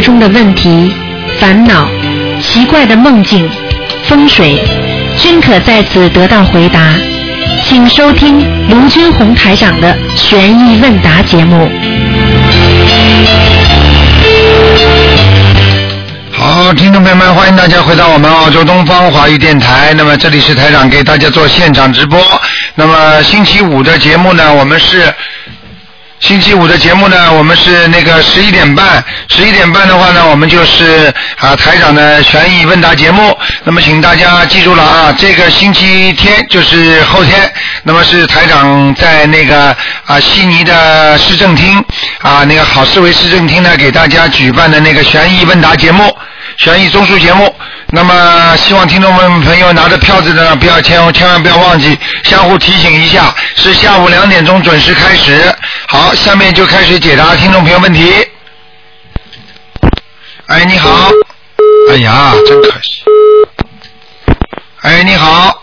中的问题、烦恼、奇怪的梦境、风水，均可在此得到回答。请收听卢军红台长的悬疑问答节目。好，听众朋友们，欢迎大家回到我们澳洲东方华语电台。那么这里是台长给大家做现场直播。那么星期五的节目呢，我们是星期五的节目呢，我们是那个十一点半，十一点半的话呢，我们就是啊台长的悬疑问答节目。那么请大家记住了啊，这个星期天就是后天，那么是台长在那个啊悉尼的市政厅啊那个好思维市政厅呢给大家举办的那个悬疑问答节目。悬疑综述节目。那么，希望听众们朋友拿着票子的呢，不要千千万不要忘记，相互提醒一下，是下午两点钟准时开始。好，下面就开始解答听众朋友问题。哎，你好。哎呀，真可惜。哎，你好。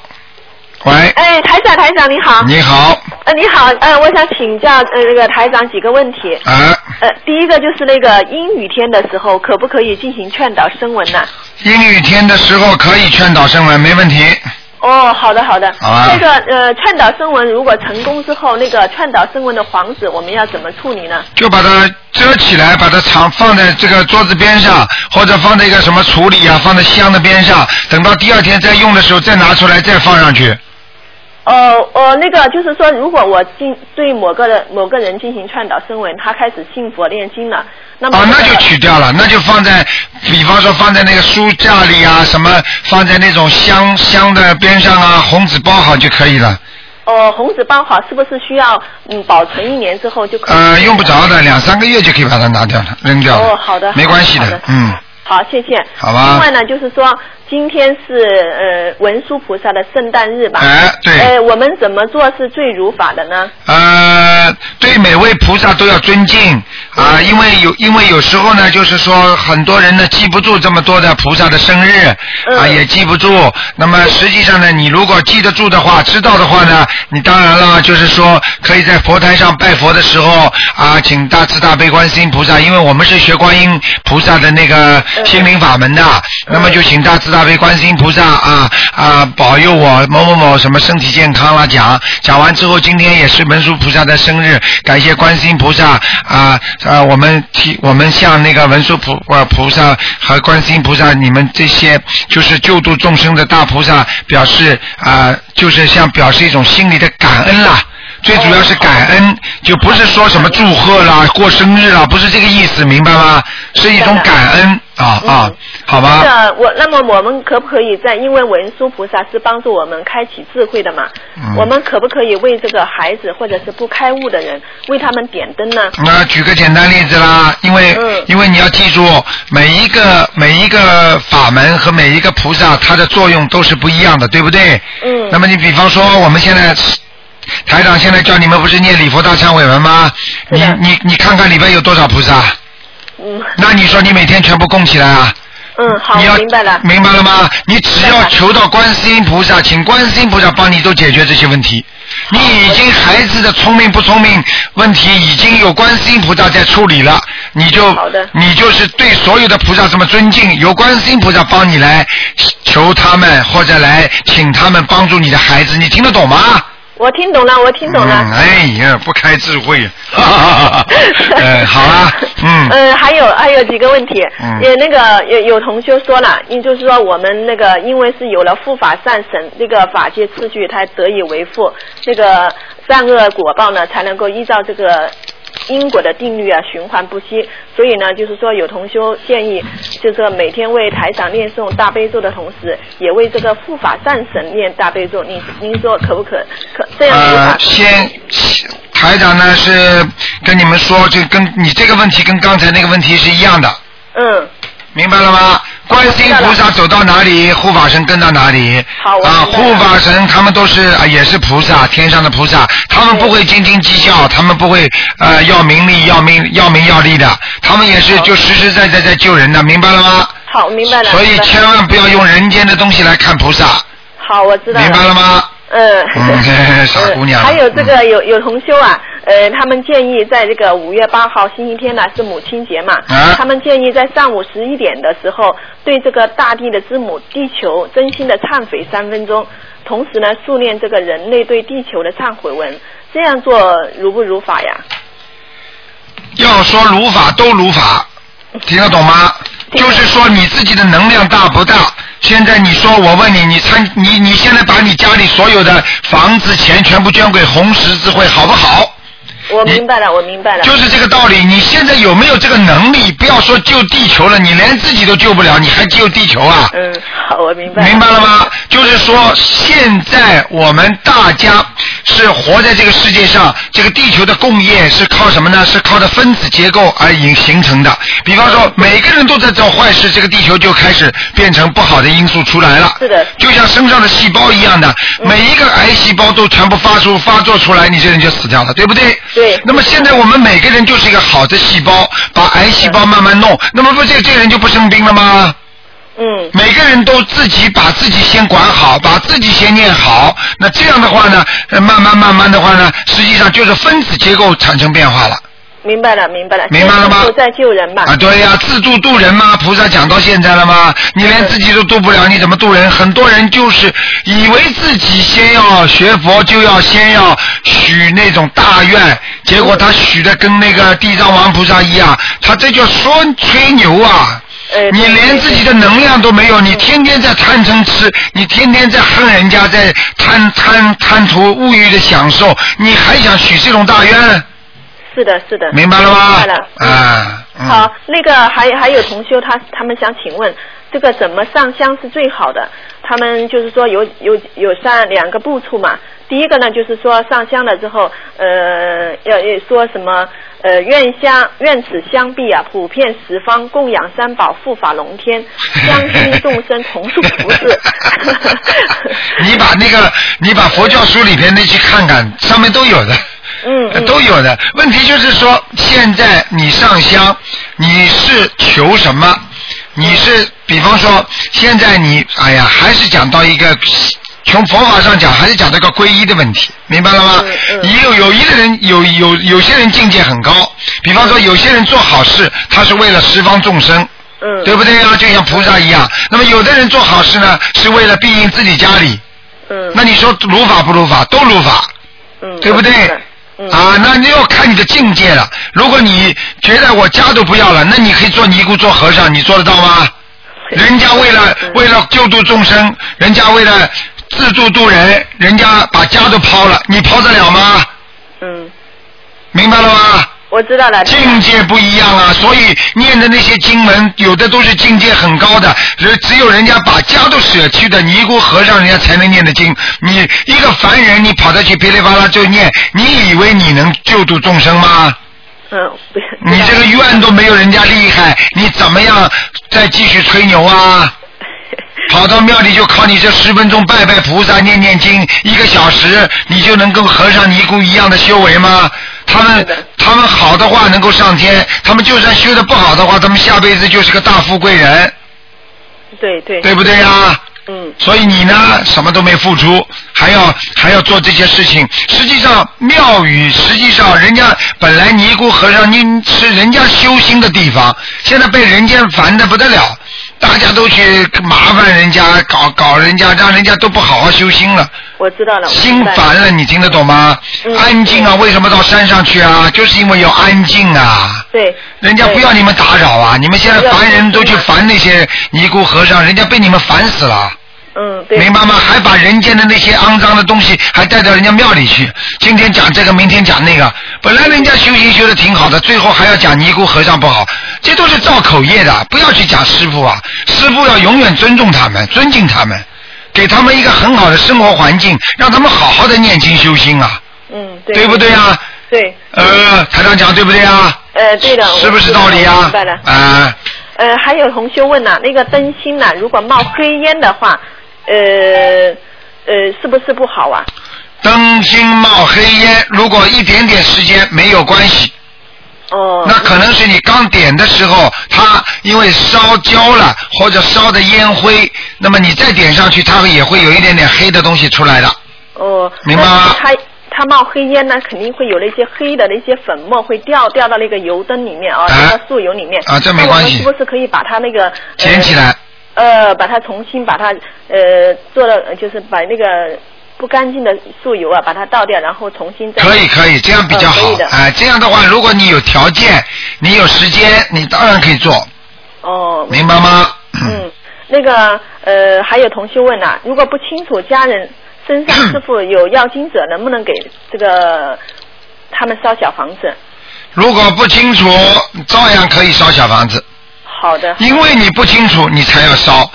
喂。哎，台长，台长你好。你好。呃，你好，呃，我想请教呃那个台长几个问题。啊。呃，第一个就是那个阴雨天的时候，可不可以进行劝导声纹呢？阴雨天的时候可以劝导声纹，没问题。哦，好的好的。好啊那个呃，串导声纹如果成功之后，那个串导声纹的黄纸，我们要怎么处理呢？就把它遮起来，把它藏放在这个桌子边上，或者放在一个什么橱里啊，放在箱的边上，等到第二天再用的时候再拿出来再放上去。呃呃，那个就是说，如果我进对某个人某个人进行劝导声闻，他开始信佛念经了，那么、哦，那就取掉了，那就放在，比方说放在那个书架里啊，什么放在那种香香的边上啊，红纸包好就可以了。哦，红纸包好是不是需要嗯保存一年之后就可以？呃，用不着的，两三个月就可以把它拿掉了，扔掉了。哦好的没关系的的，嗯。好，谢谢。好吧另外呢，就是说今天是呃文殊菩萨的圣诞日吧？哎对呃，我们怎么做是最如法的呢？呃，对每位菩萨都要尊敬啊，因为有因为有时候呢，就是说很多人呢记不住这么多的菩萨的生日啊，也记不住。那么实际上呢，你如果记得住的话，知道的话呢，你当然了，就是说可以在佛台上拜佛的时候啊，请大慈大悲观世音菩萨，因为我们是学观音菩萨的那个心灵法门的，那么就请大慈大悲观世音菩萨啊啊保佑我某某某什么身体健康啦，讲讲完之后，今天也是文殊菩萨的生日，感谢观世音菩萨啊啊，我们替我们向那个文殊菩啊菩萨和观世音菩萨，你们这些就是救度众生的大菩萨，表示啊，就是像表示一种心里的感恩啦。最主要是感恩，就不是说什么祝贺啦、过生日啦，不是这个意思，明白吗？是一种感恩啊啊，好吧？那我那么我们可不可以在因为文殊菩萨是帮助我们开启智慧的嘛？嗯我们可不可以为这个孩子或者是不开悟的人为他们点灯呢？那举个简单例子啦，因为、嗯因为你要记住，每一个每一个法门和每一个菩萨，它的作用都是不一样的，对不对？嗯。那么你比方说，我们现在台长现在叫你们不是念礼佛大忏悔文吗？你你你看看里边有多少菩萨？嗯。那你说你每天全部供起来啊？嗯，好，你要我明白了。明白了吗？你只要求到观世音菩萨，请观世音菩萨帮你都解决这些问题。你已经孩子的聪明不聪明问题已经有观世音菩萨在处理了，你就你就是对所有的菩萨这么尊敬，由观世音菩萨帮你来求他们或者来请他们帮助你的孩子，你听得懂吗？我听懂了，我听懂了。嗯，哎呀，不开智慧，哈哈哈哈。呃，好啊，嗯。嗯，还有还有几个问题，嗯也那个有有同学说了，因就是说我们那个因为是有了护法善神，那个法界次序才得以维护，那个善恶果报呢才能够依照这个。因果的定律啊，循环不息。所以呢，就是说有同修建议，就是说每天为台长念诵大悲咒的同时，也为这个护法战神念大悲咒。您您说可不可可这样子呃，先台长呢是跟你们说，就跟你这个问题跟刚才那个问题是一样的，嗯。明白了吗？观世音菩萨走到哪里，护法神跟到哪里。啊，护法神他们都是啊，也是菩萨，天上的菩萨，他们不会斤斤计较，他们不会呃要名利、要名、要名要利的，他们也是就实实在在在救人的，明白了吗？好，明白了。所以千万不要用人间的东西来看菩萨，好，我知道了。明白了吗？嗯，嗯傻姑娘呃还有这个有有同修啊，呃，他们建议在这个五月八号星期天呢是母亲节嘛，啊他们建议在上午十一点的时候对这个大地的之母地球真心的忏悔三分钟，同时呢诵念这个人类对地球的忏悔文，这样做如不如法呀？要说如法都如法，听得懂吗？就是说你自己的能量大不大？现在你说，我问你，你参你你现在把你家里所有的房子钱全部捐给红十字会，好不好？我明白了，我明白了。就是这个道理。你现在有没有这个能力？不要说救地球了，你连自己都救不了，你还救地球啊？嗯，好，我明白。明白了吗？就是说，现在我们大家是活在这个世界上，这个地球的共业是靠什么呢？是靠的分子结构而形形成的。比方说，每个人都在做坏事，这个地球就开始变成不好的因素出来了。是的就像身上的细胞一样的，每一个癌细胞都全部发出发作出来，你这人就死掉了，对不对？对那么现在我们每个人就是一个好的细胞，把癌细胞慢慢弄，那么不这这个人就不生病了吗？嗯，每个人都自己把自己先管好，把自己先念好。那这样的话呢，呃慢慢慢慢的话呢，实际上就是分子结构产生变化了。明白了，明白了。明白了吗都在救人嘛。啊，对呀、自助渡人嘛，菩萨讲到现在了吗？你连自己都渡不了，你怎么渡人？很多人就是以为自己先要学佛，就要先要许那种大愿，结果他许的跟那个地藏王菩萨一样，他这叫说吹牛啊！呃你连自己的能量都没有，你天天在贪嗔痴，你天天在恨人家，在贪贪贪图物欲的享受，你还想许这种大愿？是的，是的。明白了吗？明白了。嗯啊，嗯好，那个还还有同修他他们想请问，这个怎么上香是最好的？他们就是说有有有三两个步处嘛。第一个呢，就是说上香了之后，呃，要要说什么呃，愿相愿此香壁啊，普遍十方，供养三宝，护法龙天，香心众生同树福事。你把那个，你把佛教书里边那去看看，上面都有的。嗯嗯都有的。问题就是说，现在你上香，你是求什么？你是比方说，现在你哎呀，还是讲到一个。从佛法上讲，还是讲这个皈依的问题，明白了吗？也有有一个人有有有些人境界很高，比方说有些人做好事，他是为了十方众生，嗯，对不对啊？就像菩萨一样。那么有的人做好事呢，是为了庇应自己家里。嗯那你说如法不如法？都如法。嗯，对不对啊，那你要看你的境界了。如果你觉得我家都不要了，那你可以做尼姑、做和尚，你做得到吗？人家为了嗯为了救度众生，人家为了自助度人，人家把家都抛了，你抛得了吗？嗯，明白了吗？我知道了。境界不一样啊，所以念的那些经文，有的都是境界很高的，只只有人家把家都舍去的尼姑和尚，人家才能念的经。你一个凡人，你跑得去噼里啪啦就念，你以为你能救度众生吗？嗯，不你这个愿都没有人家厉害，你怎么样再继续吹牛啊？跑到庙里就靠你这十分钟拜拜菩萨、念念经，一个小时你就能跟和尚尼姑一样的修为吗？他们他们好的话能够上天，他们就算修的不好的话，他们下辈子就是个大富贵人，对对。对不对呀？嗯所以你呢，什么都没付出，还要还要做这些事情。实际上，庙宇实际上人家本来尼姑和尚，你是人家修心的地方，现在被人间烦的不得了，大家都去麻烦人家，搞搞人家，让人家都不好好修心了，我知道了。心烦了，你听得懂吗？嗯安静啊，为什么到山上去啊？就是因为要安静啊。对。人家不要你们打扰啊！你们现在烦人都去烦那些尼姑和尚，人家被你们烦死了。嗯，对。明白吗？还把人间的那些肮脏的东西还带到人家庙里去，今天讲这个，明天讲那个。本来人家修行修的挺好的，最后还要讲尼姑和尚不好，这都是造口业的。不要去讲师傅啊，师傅要永远尊重他们，尊敬他们，给他们一个很好的生活环境，让他们好好的念经修心啊，嗯，对。对不对啊？对。呃，台长讲对不对啊？呃，对的。是不是道道理啊明白了。？啊、呃，还有同学问呐、那个灯芯呐、如果冒黑烟的话，呃呃，是不是不好啊？灯芯冒黑烟，如果一点点时间没有关系。哦。那可能是你刚点的时候，它因为烧焦了或者烧的烟灰，那么你再点上去，它也会有一点点黑的东西出来的。哦，明白吗它它冒黑烟呢，肯定会有那些黑的那些粉末会掉掉到那个油灯里面啊，啊掉到素油里面。啊这没那我们关系是不是可以把它那个捡起？来。呃，呃把它重新把它呃做了，呃就是把那个不干净的素油啊，把它倒掉，然后重新再。可以可以，这样比较好。的哎、这样的话，如果你有条件，你有时间，你当然可以做，哦。明白吗？嗯，那个呃，还有同学问啊，如果不清楚家人身上 是否有要经者，能不能给这个他们烧小房子？如果不清楚，照样可以烧小房子，好的。因为你不清楚，你才要烧，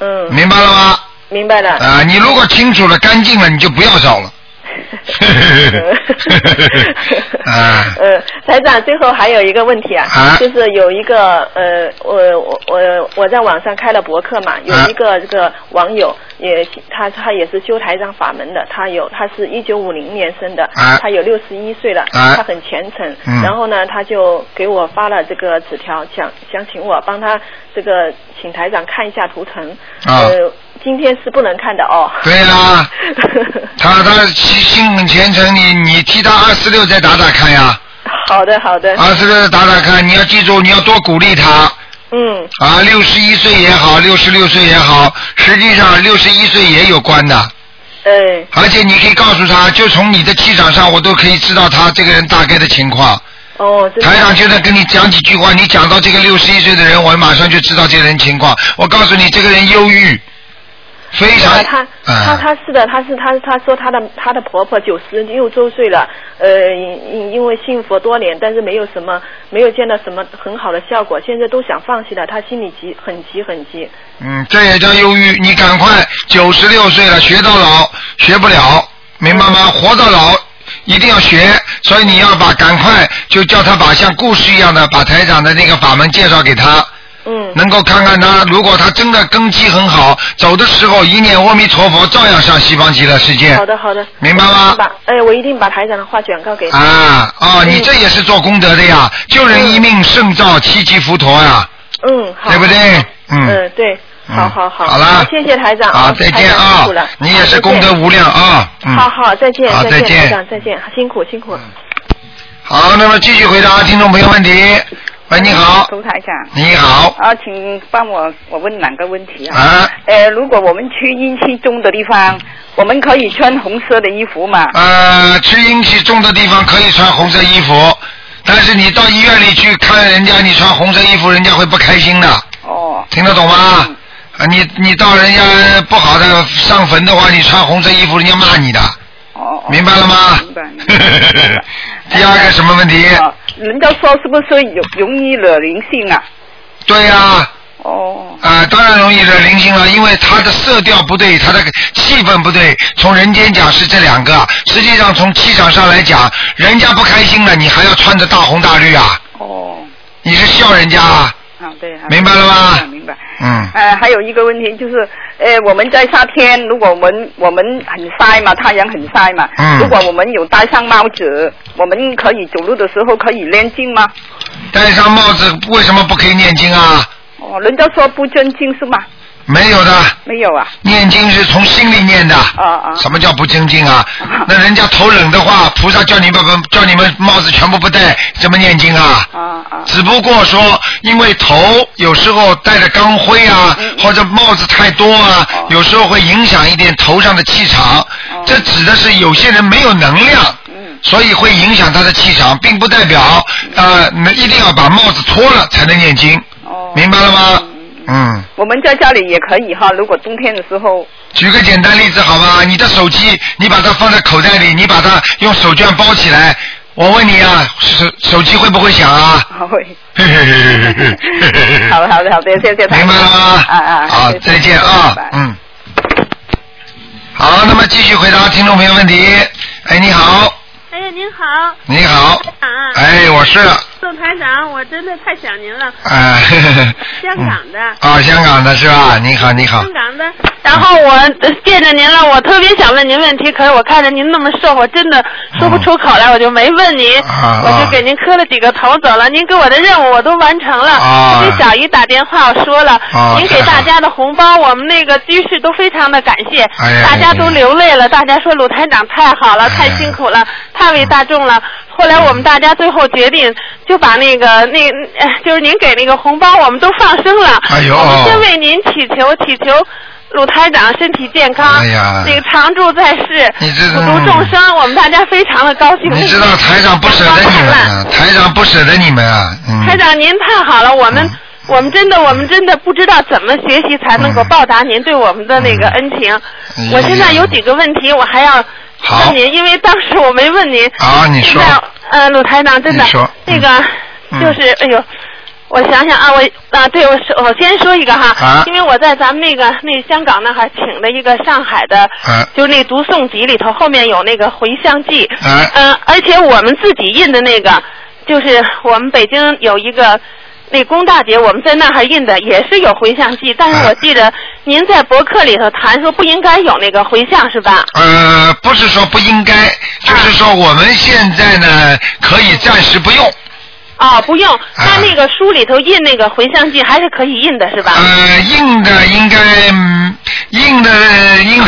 嗯，明白了吗？明白了。啊、你如果清楚了、干净了，你就不要烧了。啊。呃，台长，最后还有一个问题啊，啊。就是有一个呃，我我我我在网上开了博客嘛，有啊一个这个网友也他他也是修台长法门的，他有他是一九五零年生的，啊。他有六十一岁了，啊。他很虔诚，嗯。然后呢，他就给我发了这个纸条，想想请我帮他这个请台长看一下图腾，啊。呃，今天是不能看的哦。对啦，他他心心很虔诚，你你替他二四六再打打看呀，好的好的，二四六再打打看，你要记住，你要多鼓励他。嗯啊，六十一岁也好，六十六岁也好，实际上六十一岁也有关的。哎而且你可以告诉他，就从你的气场上，我都可以知道他这个人大概的情况。哦，台长就在跟你讲几句话，你讲到这个六十一岁的人，我马上就知道这个人情况。我告诉你，这个人忧郁，非常啊，他他啊他是的，他是他他说他的他的婆婆九十六周岁了，呃，因因为信佛多年，但是没有什么没有见到什么很好的效果，现在都想放弃了，他心里急很急很急。嗯，这也叫忧郁。你赶快，九十六岁了，学到老学不了，明白吗？活到老一定要学，所以你要把赶快就叫他把像故事一样的把台长的那个法门介绍给他，嗯，能够看看他，如果他真的根基很好，走的时候一念阿弥陀佛，照样上西方极乐世界。好的好的，明白吗哎，我一定把台长的话转告给他。啊哦，你这也是做功德的呀，救人一命胜造七级浮屠呀，嗯，好，对不对？嗯。嗯，对，嗯好好好，好了谢谢台长，好，哦再见啊辛啊苦了！你也是功德无量啊！嗯。好好，再见，再见，好再见台长再见，辛苦辛苦。好，那么继续回答听众朋友问题。喂，你好，卢台长。你好，啊，请帮我我问两个问题啊。啊呃，如果我们去阴气重的地方，我们可以穿红色的衣服吗？呃，去阴气重的地方可以穿红色衣服，但是你到医院里去看人家，你穿红色衣服，人家会不开心的，哦。听得懂吗？嗯啊，你你到人家不好的上坟的话，你穿红色衣服，人家骂你的，明白了吗？明白。明白 第二个什么问题？啊，人家说是不是有容易惹灵性啊？对呀、哦。啊，当然容易惹灵性了，因为它的色调不对，它的气氛不对。从人间讲是这两个，实际上从气场上来讲，人家不开心了，你还要穿着大红大绿啊？哦。你是笑人家啊？好对。好明白了吗明白明白。嗯，呃，还有一个问题就是，呃，我们在夏天，如果我们我们很晒嘛，太阳很晒嘛，嗯如果我们有戴上帽子，我们可以走路的时候可以念经吗？戴上帽子为什么不可以念经啊？哦，人家说不尊敬是吗？没有的，没有啊。念经是从心里念的。啊啊什么叫不精进啊啊？那人家头冷的话，菩萨叫你们不叫你们帽子全部不戴，怎么念经啊？啊啊。只不过说，因为头有时候戴着钢盔啊，嗯或者帽子太多啊，哦有时候会影响一点头上的气场。这指的是有些人没有能量，嗯所以会影响他的气场，并不代表呃，那一定要把帽子脱了才能念经，哦。明白了吗？嗯，我们在家里也可以哈，如果冬天的时候，举个简单例子好吧？你的手机，你把它放在口袋里，你把它用手绢包起来。我问你啊，手手机会不会响啊？会。嘿嘿嘿嘿嘿嘿嘿好的好的好的，谢谢。明白了吗？啊啊。好，再见啊嗯。好，那么继续回答听众朋友问题。哎，你好，哎，您好，你好，啊，哎，我是，宋台台长，我真的太想您了。啊，香港的。啊，香港的是吧？你好，你好香。港的。然后我呃见着您了，我特别想问您问题，可是我看着您那么瘦，我真的说不出口来，我就没问您。啊我就给您磕了几个头走了，您给我的任务我都完成了。啊我给小姨打电话，我说了，啊您给大家的红包，我们那个居士都非常的感谢，哎大家都流泪了，大家说鲁台长太好了，哎太辛苦了，太为大众了。后来我们大家最后决定，就把那个那呃就是您给那个红包，我们都放生了。哎呦我们先为您祈求，祈求鲁台长身体健康，哎呀那个常住在世，普度众生，我们大家非常的高兴。你知道台长不舍得你们啊，台长不舍得你们啊，嗯。台长您太好了，我们。我们真的，我们真的不知道怎么学习才能够报答您对我们的那个恩情。嗯我现在有几个问题，我还要好。问您，因为当时我没问您。啊你说。呃，鲁台长，真的你说，那个嗯。就是，哎呦。我想想啊，我啊，对我是，我先说一个哈，啊。因为我在咱们那个那香港那还请了一个上海的，啊。就是那读诵集里头后面有那个回乡记，啊。嗯、而且我们自己印的那个，就是我们北京有一个那龚大姐，我们在那儿印的也是有回向记，但是啊我记得您在博客里头谈说不应该有那个回向是吧？呃，不是说不应该，就是说我们现在呢可以暂时不用。哦，不用，他那那个书里头印那个回向记还是可以印的是吧？呃，印的应该嗯印的印，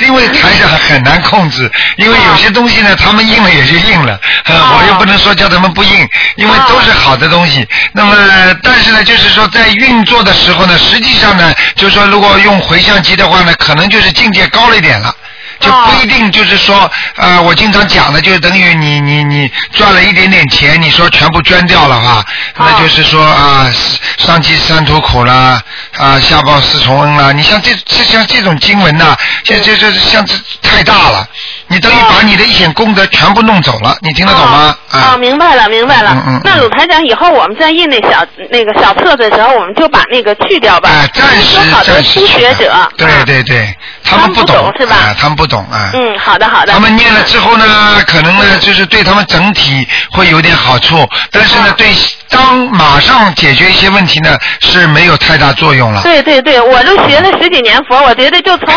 因为台上很难控制，因为有些东西呢，他们印了也就印了，呃哦我又不能说叫他们不印，因为都是好的东西。那么，但是呢，就是说在运作的时候呢，实际上呢，就是说如果用回向机的话呢，可能就是境界高了一点了。就不一定就是说，呃，我经常讲的，就是等于你你你赚了一点点钱，你说全部捐掉了哈，那就是说啊，上积三途苦啦，啊，下报四重恩啦。你像这这像这种经文呐、这这这像这太大了，你等于把你的一点功德全部弄走了，你听得懂吗？哦，啊，明白了，明白了。嗯嗯嗯那鲁台长，以后我们在印那小那个小册子的时候，我们就把那个去掉吧。哎，暂时因为好多暂时初学者。对啊对对，他他们不们懂懂是吧啊他们不懂啊。嗯，好的好的。他们念了之后呢，可能呢就是对他们整体会有点好处，但是呢，啊对当马上解决一些问题呢是没有太大作用了。对对对，我都学了十几年佛，我觉得就从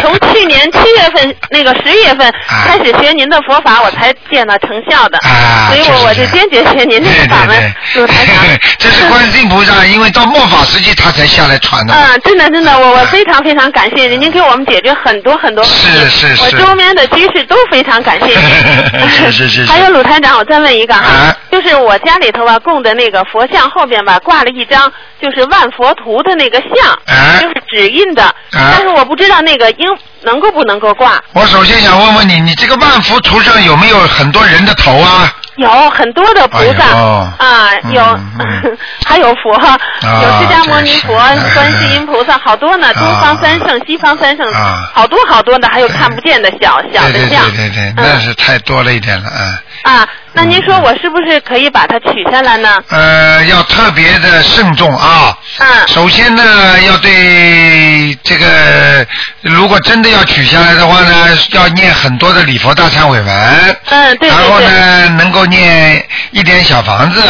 从去年七月份那个十月份开始学您的佛法，我才见到成效的。啊，所以我我就就是坚决学您这个法门对，鲁台长对。这是观世音菩萨，因为到末法时期他才下来传的。嗯，真的真的，我我非常非常感谢您，您给我们解决很多很多问题。是是是我周边的居士都非常感谢您。是是是是还有鲁台长，我再问一个哈，啊就是我家里头吧供的那个佛像后边吧挂了一张就是万佛图的那个像，啊就是指印的，但是我不知道那个应能够不能够挂。我首先想问问你，你这个万福图上有没有很多人的头啊？有很多的菩萨、哎啊，有、嗯 还有佛，有释迦牟尼佛、观世音菩萨，好多呢，东方三圣、西方三圣，啊好多好多的，还有看不见的小小对对的像。对对对，嗯那是太多了一点了啊。啊，那您说我是不是可以把它取下来呢？呃，要特别的慎重啊。嗯首先呢，要对这个，如果真的要取下来的话呢，要念很多的礼佛大忏悔文。嗯，对然后对对。呢，能够念一点小房子。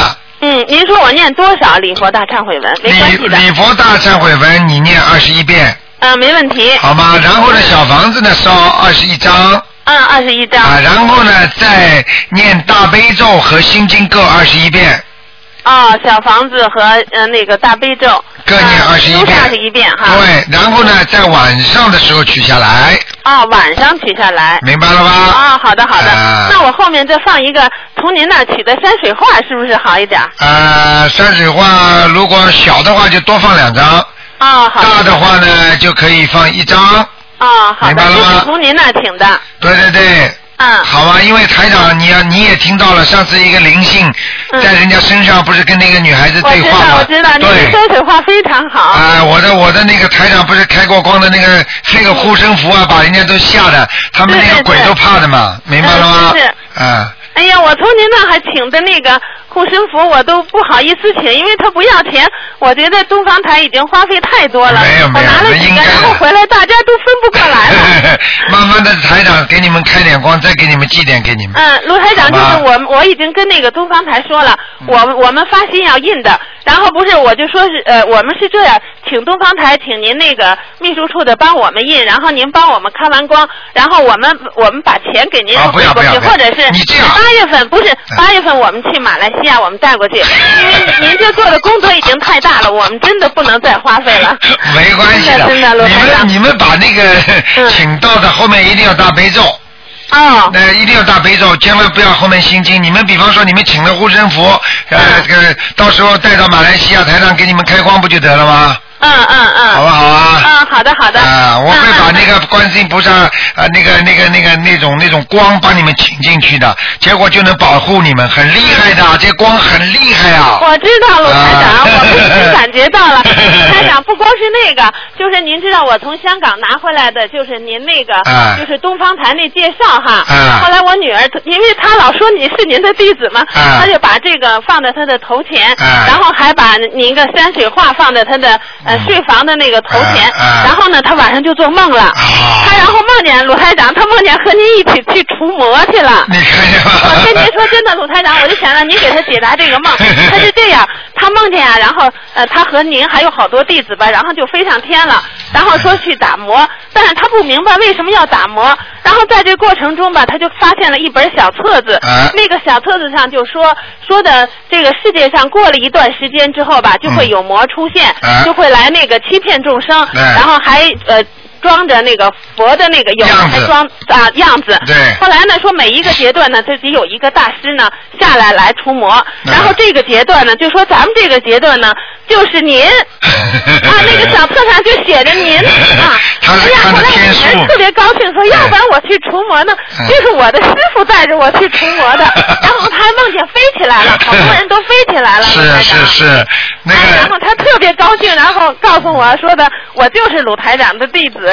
嗯，您说我念多少礼佛大忏悔文？没关礼系的。礼佛大忏悔文你念二十一遍，嗯，没问题。好吗？然后呢，小房子呢烧二十一张。嗯，二十一张。啊，然后呢，再念大悲咒和心经各二十一遍。哦，小房子和呃那个大悲咒。各念二十一遍都是二十一遍哈。对，然后呢，在晚上的时候取下来，哦，晚上取下来。明白了吧？啊、好的好的、啊那我后面再放一个从您那取的山水画，是不是好一点？呃，山水画如果小的话就多放两张，啊、好大的话呢就可以放一张。啊、好明白了吗是从您那儿请的。对对对。嗯。好啊，因为台长，你要你也听到了，上次一个灵性嗯在人家身上，不是跟那个女孩子对话吗？我知道，你的对。山水画非常好。啊、我的我的那个台长不是开过光的那个那个护身符啊，把人家都吓得，他们那个鬼都怕的嘛，明白了吗？嗯是是啊，哎呀，我从您那还请的那个护身符我都不好意思请，因为他不要钱。我觉得东方台已经花费太多了，没有没有我拿了几个，然后回来大家都分不过来了。慢慢的台长给你们开点光，再给你们寄点给你们。嗯，卢台长，就是我，我已经跟那个东方台说了，我我们发心要印的，然后不是我就说是呃，我们是这样，请东方台，请您那个秘书处的帮我们印，然后您帮我们开完光，然后我们我们把钱给您啊不要汇过去，不要不要或者是你这样八月份不是八月份我们去马来西亚，我们带过去，因为您这做的工作已经太大了，我们真的不能再花费了。没关系真的真的，罗你们台长。你们把那个嗯 请到的后面一定要大悲咒。哦，那一定要大悲咒，千万不要后面心经。你们比方说，你们请了护身符，呃，嗯这个到时候带到马来西亚台上给你们开光不就得了吗？嗯嗯嗯。好不好啊？嗯，好的好的。啊，我会把嗯那个观世音菩萨啊，那个那个那个那种那种光把你们请进去的，结果就能保护你们，很厉害的，这光很厉害啊！我知道了，台长，啊我们已经感觉到了。台长不光是那个，就是您知道我从香港拿回来的，就是您那个，啊就是东方台那介绍哈。啊后来我女儿，因为她老说你是您的弟子嘛，啊她就把这个放在她的头前，啊然后还把您个山水画放在她的呃嗯睡房的那个头前，然后呢，他晚上就做梦了。啊她然后梦见鲁台长，他梦见和您一起去除魔去了。我跟您说真的，鲁台长，我就想让您给他解答这个梦。他是这样，他梦见啊，然后呃，他和您还有好多弟子吧，然后就飞上天了，然后说去打磨，但是他不明白为什么要打磨，然后在这过程中吧，他就发现了一本小册子，啊。那个小册子上就说说的这个世界上过了一段时间之后吧，就会有魔出现，啊。就会来那个欺骗众生，对然后还呃。装着那个佛的那个有的样子。还装啊样子，对。后来呢，说每一个阶段呢，就得有一个大师呢下来来除魔。嗯。然后这个阶段呢，就说咱们这个阶段呢，就是您啊，那个小册上就写着您啊。他是哎呀，后来我天书特别高兴，说要不然我去除魔呢，嗯就是我的师傅带着我去除魔的。然后他还梦见飞起来了，好多人都飞起来了。是是是，那哎，然后。他特别高兴，然后告诉我说的，我就是鲁台长的弟子。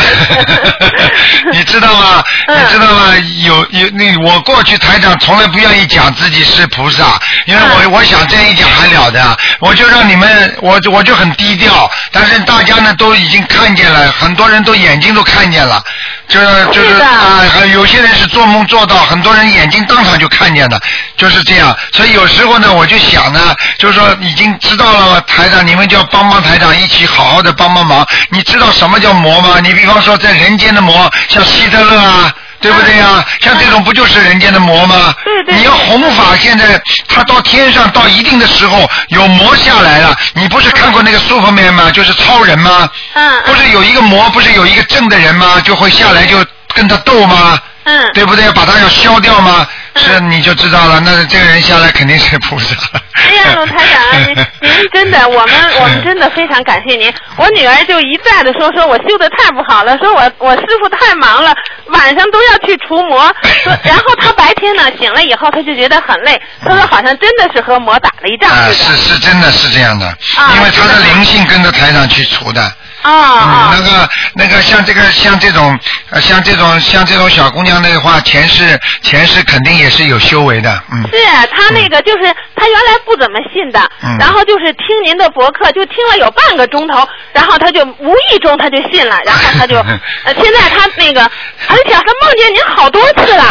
你知道吗？嗯你知道吗？有有那我过去台长从来不愿意讲自己是菩萨，因为我、嗯我想这样一讲还了得，我就让你们我我就很低调，但是大家呢都已经看见了，很多人都眼睛都看见了，就是就是啊、还有些人是做梦做到，很多人眼睛当场就看见了，就是这样。所以有时候呢，我就想呢，就是说已经知道了台长，你们就要帮帮台长，一起好好的帮帮忙。你知道什么叫魔吗？你比方说在人间的魔，像希特勒啊。对不对呀、像这种不就是人间的魔吗？对对你要弘法，现在他到天上到一定的时候有魔下来了。你不是看过那个 Superman 吗？就是超人吗？嗯不是有一个魔，不是有一个正的人吗？就会下来就跟他斗吗？嗯，对不对？把它要消掉吗？是你就知道了，那这个人下来肯定是菩萨。哎呀，龙台长，您 您真的，我们我们真的非常感谢您。我女儿就一再的说，说我修的太不好了，说我我师傅太忙了，晚上都要去除魔。说，然后她白天呢醒了以后，她就觉得很累，她说好像真的是和魔打了一仗啊，似的。是是真的是这样的，啊因为他的灵性跟着台长去除的。啊啊。嗯，那个那个像这个像这种呃像这种像这种小姑娘的话，前世前世肯定也是有修为的，嗯。是她那个就是她原来不怎么信的，嗯。然后就是听您的博客，就听了有半个钟头，然后她就无意中她就信了，然后她就 呃现在她那个，而且她梦见您好多次了，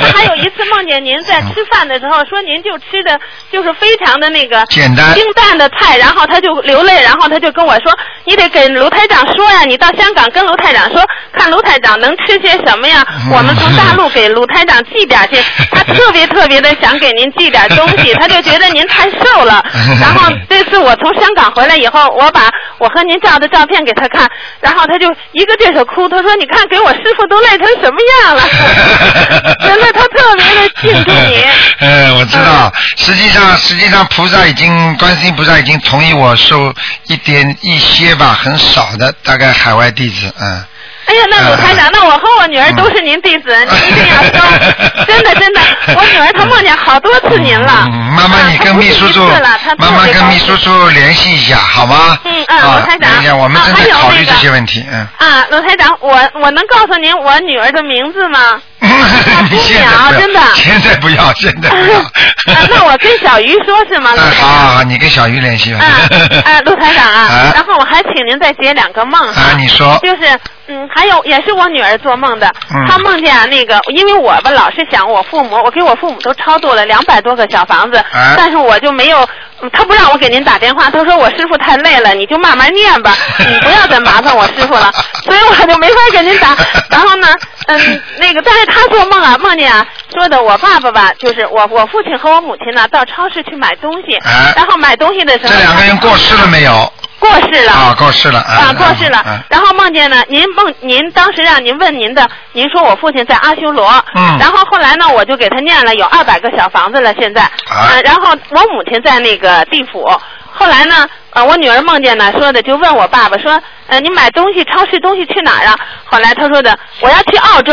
她 还有一次梦见您在吃饭的时候说您就吃的就是非常的那个简单。清淡的菜，然后她就流泪，然后她就跟我说你得给卢台长说呀，你到香港跟卢台长说，看卢台长能吃些什么呀，嗯我们从大陆给卢台长寄点去，他特别特别的想给您寄点东西，他就觉得您太瘦了。然后这次我从香港回来以后，我把我和您照的照片给他看，然后他就一个劲儿的哭，他说：“你看给我师傅都累成什么样了。”真的，他特别的敬重您。嗯，我知道。实际上，实际上菩萨已经，观世音菩萨已经同意我收一点一些吧，很少的，大概海外弟子，嗯。哎呀，那鲁台长，那我和我女儿都是您弟子，您一定要收，真的真的，我女儿她梦见好多次您了。嗯，妈妈，你跟秘书处了她，妈妈跟秘书处联系一下，好吗？嗯嗯鲁台长我们还有在考虑那个这些问题，嗯。啊，鲁台长，我我能告诉您我女儿的名字吗？你现在不要，真的现在不要，现在不要。啊那我跟小鱼说是吗？哎，好好好，你跟小鱼联系吧。啊，哎，陆台长啊啊，然后我还请您再解两个梦哈。啊，你说。就是，嗯，还有也是我女儿做梦的，嗯她梦见啊那个，因为我吧老是想我父母，我给我父母都超度了两百多个小房子，哎但是我就没有，嗯她不让我给您打电话，他说我师傅太累了，你就慢慢念吧，你不要再麻烦我师傅了，所以我就没法给您打。然后呢，嗯，那个，但是他做梦啊，梦见啊，说的我爸爸吧，就是我我父亲和我母亲呢到超市去买东西，哎然后买东西的时候，这两个人过世了没有？过世了。啊，过世了。啊啊，过世了。嗯然后梦见呢，您梦您当时让您问您的，您说我父亲在阿修罗。嗯然后后来呢，我就给他念了有二百个小房子了，现在。啊呃然后我母亲在那个地府。后来呢，呃，我女儿梦见呢，说的就问我爸爸说，呃，你买东西超市东西去哪儿啊？后来他说的，我要去澳洲。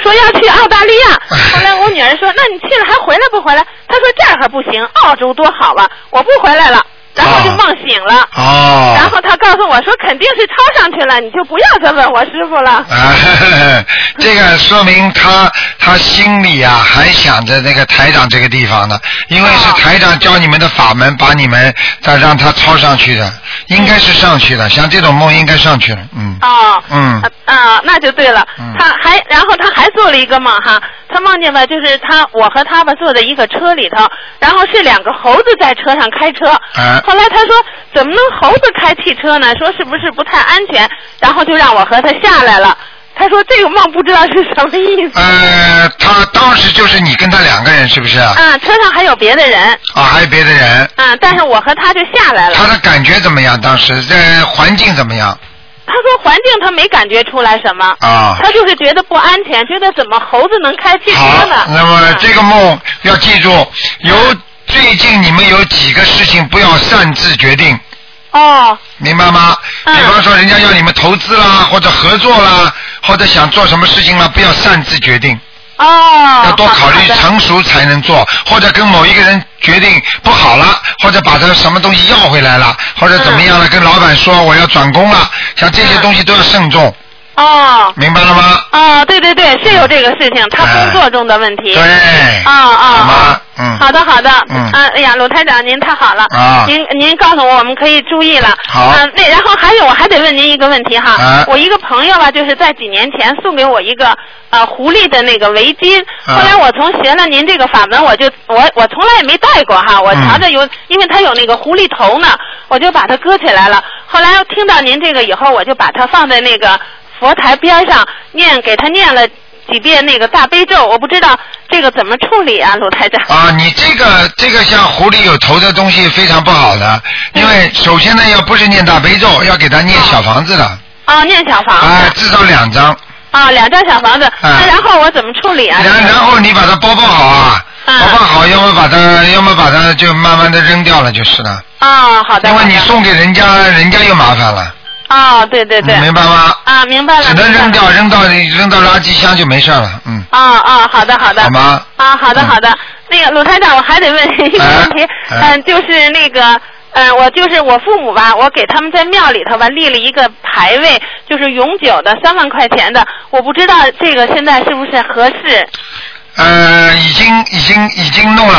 说要去澳大利亚，后来我女儿说：“那你去了还回来不回来？”他说：“这儿可不行，澳洲多好啊，我不回来了。”然后就哦梦醒了。哦。然后他告诉我说，肯定是抄上去了，你就不要再问我师傅了。啊，这个说明他他心里啊还想着那个台长这个地方呢，因为是台长教你们的法门，把你们再让他抄上去的，应该是上去了。像这种梦应该上去了，嗯。哦。嗯啊啊，那就对了。嗯他还，然后他还做了一个梦哈，他梦见吧，就是他我和他吧坐在一个车里头，然后是两个猴子在车上开车。哎后来他说，怎么能猴子开汽车呢？说是不是不太安全？然后就让我和他下来了。他说这个梦不知道是什么意思。呃，他当时就是你跟他两个人，是不是？啊，啊，车上还有别的人。啊还有别的人。啊，但是我和他就下来了。他的感觉怎么样？当时在环境怎么样？他说环境他没感觉出来什么，啊他就是觉得不安全，觉得怎么猴子能开汽车好呢？，那么这个梦要记住，有最近你们有几个事情不要擅自决定。哦。明白吗？嗯比方说，人家要你们投资啦，或者合作啦，或者想做什么事情啦，不要擅自决定，哦。要多考虑成熟才能做，或者跟某一个人决定不好了，或者把他什么东西要回来了，或者怎么样了，跟老板说我要转工了，像这些东西都要慎重，哦。明白了吗？哦，对对对，是有这个事情，他工作中的问题。对啊啊好吗啊！嗯好的好的。嗯啊，哎呀，鲁台长您太好了。啊您您告诉我，我们可以注意了。好啊，那然后还有，我还得问您一个问题哈。啊我一个朋友吧，就是在几年前送给我一个呃狐狸的那个围巾，啊后来我从学了您这个法门，我就我我从来也没戴过哈，我嗯瞧着有，因为它有那个狐狸头呢，我就把它搁起来了。后来听到您这个以后，我就把它放在那个佛台边上念，给他念了几遍那个大悲咒。我不知道这个怎么处理啊，鲁台长。啊，你这个这个像狐狸有头的东西非常不好的，因为首先呢，要不是念大悲咒，要给他念小房子的，啊，念小房子。啊，至少两张，啊，两张小房子。那然后我怎么处理啊？然然后你把它包包好啊，嗯包包好，要么把它，要么把它就慢慢的扔掉了就是了，啊，好的。因为你送给人家，人家又麻烦了，啊，对对对。明白吗？啊，明白了。只能扔掉，扔到扔到垃圾箱就没事了，嗯，啊啊，好的好的。好吗？啊，好的嗯好的。那个鲁台长，我还得问一个问题，哎嗯，就是那个。嗯，我就是我父母吧，我给他们在庙里头吧立了一个牌位，就是永久的三万块钱的，我不知道这个现在是不是合适呃，已经已经已经弄了。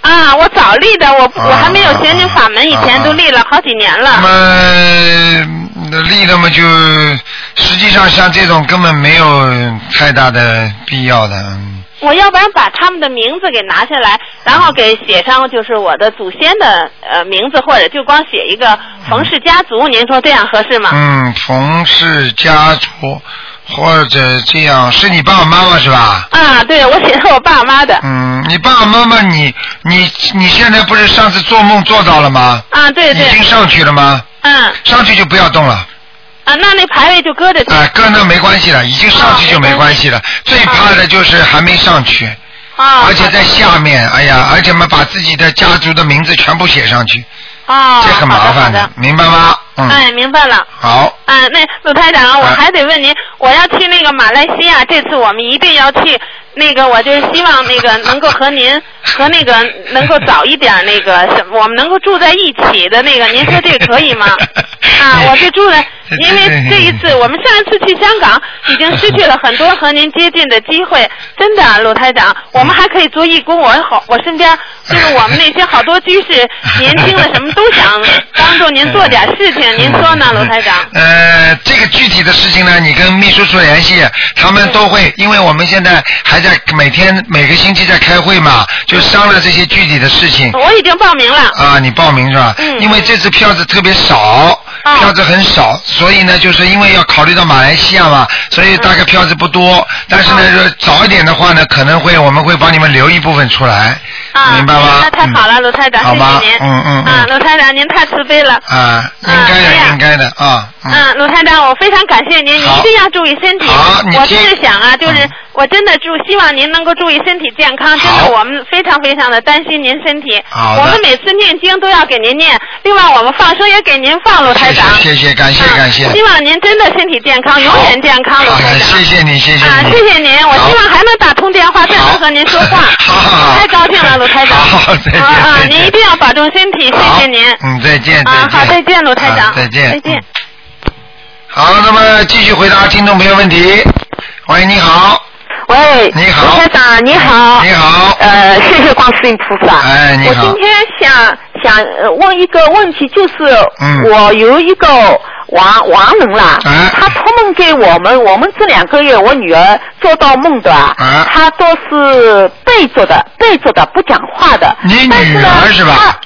啊？我早立的，我啊我还没有学您法门，以前都立了好几年那了。么立了嘛就，实际上像这种根本没有太大的必要的。嗯我要不然把他们的名字给拿下来，然后给写上就是我的祖先的呃名字，或者就光写一个冯氏家族，您说这样合适吗？嗯，冯氏家族或者这样，是你爸爸妈妈是吧？啊，对，我写的我爸妈的。嗯，你爸爸妈妈，你你你现在不是上次做梦做到了吗？啊，对对已。经上去了吗？嗯，上去就不要动了，啊，那那牌位就搁着去。啊、搁那没关系了，已经上去就没关系了。最怕的就是还没上去，啊。而且在下面，哎呀，而且嘛，把自己的家族的名字全部写上去，啊，这很麻烦好的。明白吗？嗯，哎，明白了。好，哎，那鲁台长，我啊还得问您，我要去那个马来西亚，这次我们一定要去。那个，我就是希望那个能够和您 和那个能够早一点那个我们能够住在一起的那个，您说这个可以吗？啊，我就住在因为这一次我们上一次去香港已经失去了很多和您接近的机会，真的，鲁台长，我们还可以做义工，我好，我身边 就是我们那些好多居士年轻的什么都想 帮助您做点事情，您说呢，鲁台长？呃，这个具体的事情呢，你跟秘书处联系，他们都会，因为我们现在还在每天每个星期在开会嘛，就商量这些具体的事情。我已经报名了。啊，你报名是吧？嗯因为这次票子特别少，啊票子很少，所以呢，就是因为要考虑到马来西亚嘛，所以大概票子不多。但是呢，啊说早一点的话呢，可能会我们会帮你们留一部分出来，啊，明白吗？那太好了，嗯鲁台长，谢谢您。嗯嗯嗯啊，鲁台长，您太慈悲了。啊，应该的，应该的啊。嗯。嗯，鲁台长，我非常感谢您，您一定要注意身体。我就是想啊，就是嗯我真的祝希望您能够注意身体健康，真的我们非常非常的担心您身体。好我们每次念经都要给您念，另外我们放生也给您放，鲁台长。谢谢谢，感谢啊感谢。希望您真的身体健康，永远健康，鲁台长。谢谢您，谢谢啊，谢谢您！我希望还能打通电话，再能和您说话。好好好太高兴了，鲁台长。好再见啊您一定要保重身体，谢谢您。嗯，再见再啊，见。好，再见，卢台长。啊再见。再见嗯。好，那么继续回答听众朋友问题。喂，你好。喂，你好卢台长，你好。你好。呃，谢谢观世音菩萨。哎你好我今天想想呃问一个问题，就是嗯我有一个亡亡人啦，哎他托梦给我们，我们这两个月我女儿做到梦的啊，哎她都是背着的，背着的，不讲话的。你女儿是吧？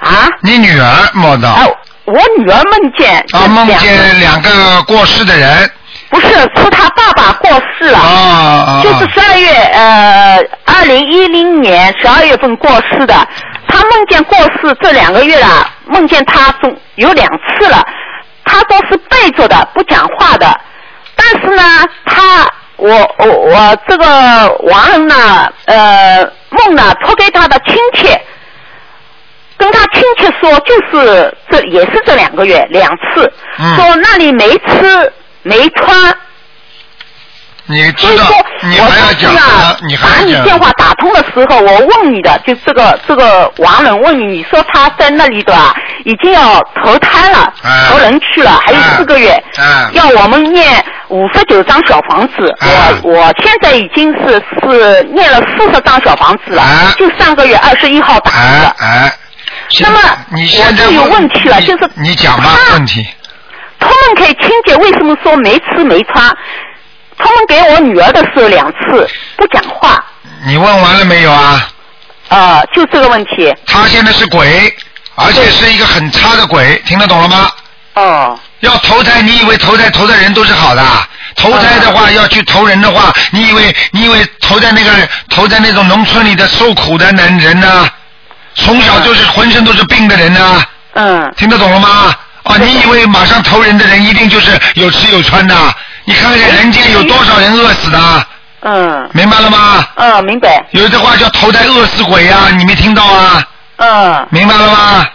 啊你女儿梦到。啊，我女儿梦见啊，梦见两个过世的人。不是是他爸爸过世了。啊啊。就是十二月呃，二零一零年十二月份过世的。他梦见过世这两个月了，梦见他总有两次了，他都是背着的，不讲话的。但是呢，他我我我这个亡人呢，呃，梦呢托给他的亲戚，跟他亲戚说，就是这也是这两个月两次，嗯说那里没吃没穿。你知道所以说，，我你还要讲呢，你把还要讲。你电话打通的时候，我问你的，就这个这个王人问你，你说他在那里的啊，已经要投胎了，哎投人去了，还有哎四个月，哎要我们念五十九张小房子。哎我我现在已经是是念了四十张小房子了，哎就上个月二十一号打哎的。哎。那么你现在我就有问题了就是你讲吧，他问题。他们可以清洁为什么说没吃没穿？他们给我女儿的时候两次不讲话，你问完了没有啊？呃，就这个问题。他现在是鬼，而且是一个很差的鬼，听得懂了吗？哦。要投胎，你以为投胎投的人都是好的？投胎的话，要去投人的话，你以为你以为投在那个投在那种农村里的受苦的男人呢？从小就是浑身都是病的人呢？嗯。听得懂了吗？啊，你以为马上投人的人一定就是有吃有穿的？你看看人间有多少人饿死的？嗯。明白了吗？嗯，明白。有一句话叫投胎饿死鬼呀、你没听到啊？嗯。明白了吗？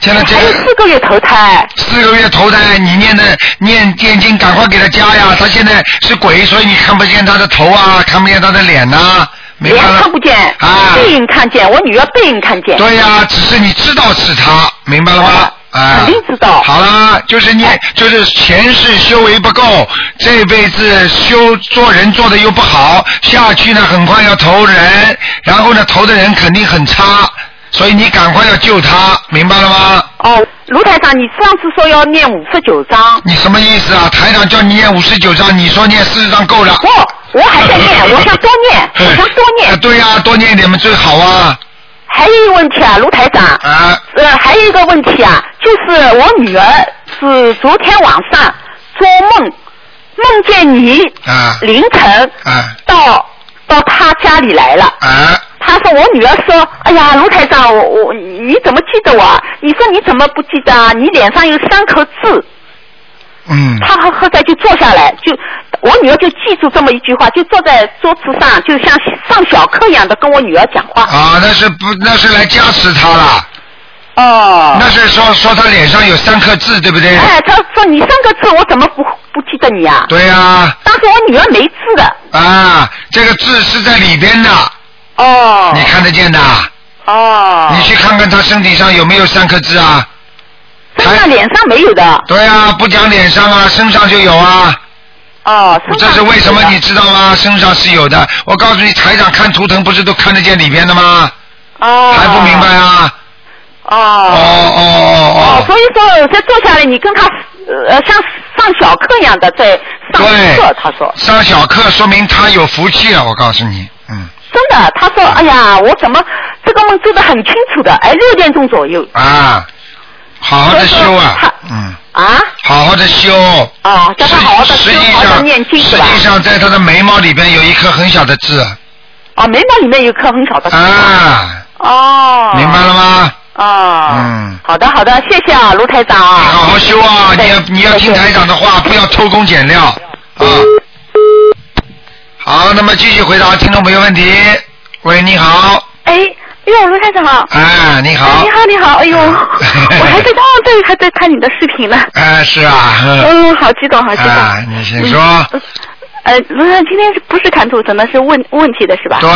现在这个四个月投胎。四个月投胎，你念的念念经，赶快给他加呀！他现在是鬼，所以你看不见他的头啊，看不见他的脸呐、明白脸了？看不见，啊背影看见，我女儿背影看见。对呀、只是你知道是他，明白了吗？啊，肯定知道好啦，就是念，就是前世修为不够，这辈子修做人做的又不好，下去呢很快要投人，然后呢投的人肯定很差，所以你赶快要救他，明白了吗？哦，卢台长，你上次说要念五十九章，你什么意思啊？台长叫你念五十九章，你说念四十章够了。哦我还在念，我想多念，我想多啊，念。对呀、多念一点嘛最好啊。还有一个问题啊，卢台长。啊。呃，还有一个问题啊，就是我女儿是昨天晚上做梦，梦见你啊凌晨啊到到她家里来了。啊她说我女儿说，哎呀，卢台长，我我你怎么记得我啊？你说你怎么不记得啊？你脸上有三颗痣。嗯。他后后来就坐下来，就我女儿就记住这么一句话，就坐在桌子上，就像上小课一样的跟我女儿讲话。啊，那是不那是来加持她了。哦。那是说说她脸上有三颗痣，对不对？哎，她说你三颗痣我怎么不不记得你啊？对呀、当时我女儿没痣的。啊。这个痣是在里边的。哦。你看得见的。哦。你去看看她身体上有没有三颗痣啊？他身上、脸上没有的。对啊，不讲脸上啊，身上就有啊。哦，这是为什么？你知道吗？身上是有的。我告诉你，台长看图腾不是都看得见里边的吗？哦。还不明白啊？哦。哦哦哦哦，哦。所以说在坐下来，你跟他呃像上小课一样的在上课，他说上小课说明他有福气了，我告诉你，嗯真的，他说哎呀，我怎么这个梦做得很清楚的，哎，六点钟左右啊，好好的修啊嗯，啊，好好的修。哦，叫他好好的实修，际上，好好的念经是吧？实际上在他的眉毛里边有一颗很小的痣啊，眉毛里面有颗很小的痣啊，哦，明白了吗？哦，嗯，好的好的，谢谢啊，卢台长。你好好修啊！你要你要听台长的话，不要偷工减料啊。好，那么继续回答听众朋友问题。喂，你好，哎，哟，卢台长好。哎，你好哎，你好，你好，哎呦，我还在哦，对，还在看你的视频呢。啊，是啊，嗯，好激动，好激动。啊，你先说，嗯呃，卢台长，今天是不是看图腾的？是问问题的是吧？对，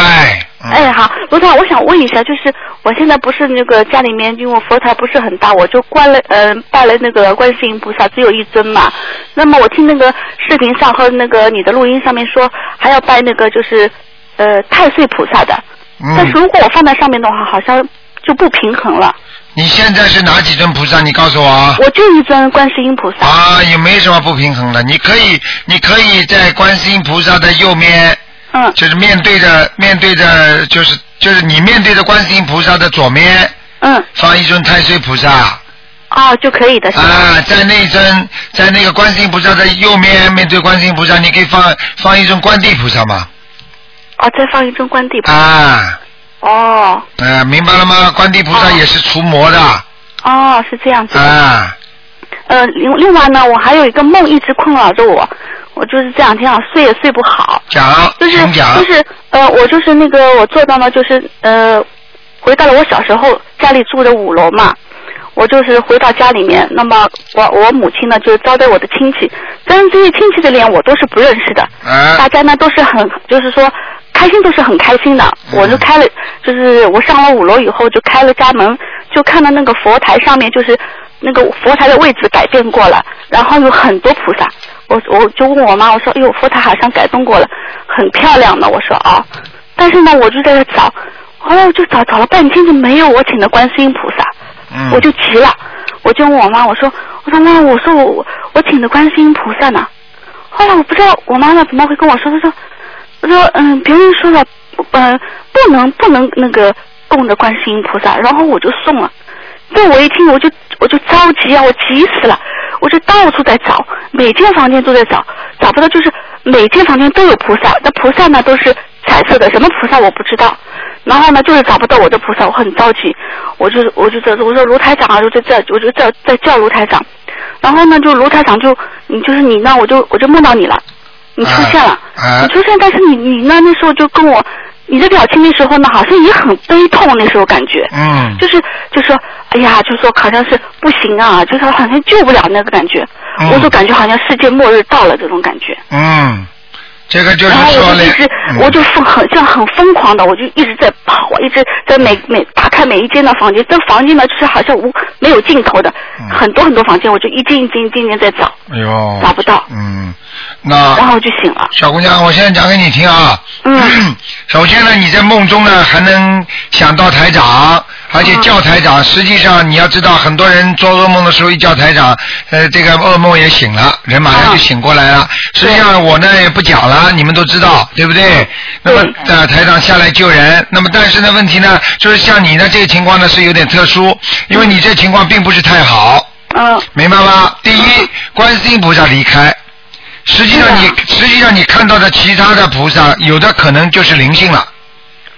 嗯哎，好，卢台长，我想问一下，就是我现在不是那个家里面，因为我佛台不是很大，我就关了，呃，拜了那个观世音菩萨，只有一尊嘛。那么我听那个视频上和那个你的录音上面说，还要拜那个就是呃太岁菩萨的。但是嗯，如果我放在上面的话，好像就不平衡了。你现在是哪几尊菩萨？你告诉我啊。我就一尊观世音菩萨。啊，也没什么不平衡的。你可以，你可以在观世音菩萨的右面，嗯就是面对着面对着，就是就是你面对着观世音菩萨的左面嗯，放一尊太岁菩萨哦，就可以的？啊，在那尊在那个观世音菩萨的右面面对观世音菩萨，你可以放放一尊观地菩萨嘛哦，再放一尊观地菩萨。啊，哦呃，明白了吗？观地菩萨哦也是除魔的哦，是这样子。啊，呃，另另外呢，我还有一个梦一直困扰着我，我就是这两天啊睡也睡不好，讲，就是讲就，是呃，我就是那个我做到呢，就是呃，回到了我小时候家里住的五楼嘛，我就是回到家里面，那么我我母亲呢就招待我的亲戚，但是这些亲戚的脸我都是不认识的，啊大家呢都是很就是说开心都是很开心的，嗯。我就开了，就是我上了五楼以后就开了家门，就看到那个佛台上面就是那个佛台的位置改变过了，然后有很多菩萨，我我就问我妈，我说，哎呦，佛台好像改动过了，很漂亮的，我说啊，但是呢，我就在这找，后来我就找找了半天就没有我请的观世音菩萨，嗯，我就急了，我就问我妈，我说，我说妈，我说我我请的观世音菩萨呢？后来我不知道我妈妈怎么会跟我说，她说，我说嗯，别人说了，嗯、不能不能那个供着观世音菩萨，然后我就送了。这我一听我就我就着急啊，我急死了，我就到处在找，每间房间都在找，找不到，就是每间房间都有菩萨，那菩萨呢都是彩色的，什么菩萨我不知道。然后呢，就是找不到我的菩萨，我很着急，我就我就在我说卢台长啊，就在这我就在在叫卢台长，然后呢，就卢台长就你就是你呢，我就我就梦到你了，你出现了，你出现，但是你你呢那时候就跟我，你的表情那时候呢好像也很悲痛，那时候感觉，嗯，就是就说，哎呀，就说好像是不行啊，就是好像救不了那个感觉，嗯。我就感觉好像世界末日到了这种感觉。嗯，这个就是然后说呢我就一直，，嗯。我就疯很像很疯狂的，我就一直在跑，一直在每每打开每一间的房间，这房间呢就是好像无没有尽头的，嗯。很多很多房间，我就一间一间一间一间在找，哎呦，找不到嗯，那然后我就醒了。小姑娘，我现在讲给你听啊。嗯。首先呢，你在梦中呢还能想到台长，而且叫台嗯长。实际上你要知道，很多人做噩梦的时候一叫台长，呃，这个噩梦也醒了，人马上就醒过来了。实际上我呢也不讲了，你们都知道，对不对？那么呃，台长下来救人。那么但是呢，问题呢，就是像你呢这个情况呢是有点特殊，因为你这情况并不是太好。嗯。明白吗？第一，观世音菩萨离开，实际上你、实际上你看到的其他的菩萨，有的可能就是灵性了，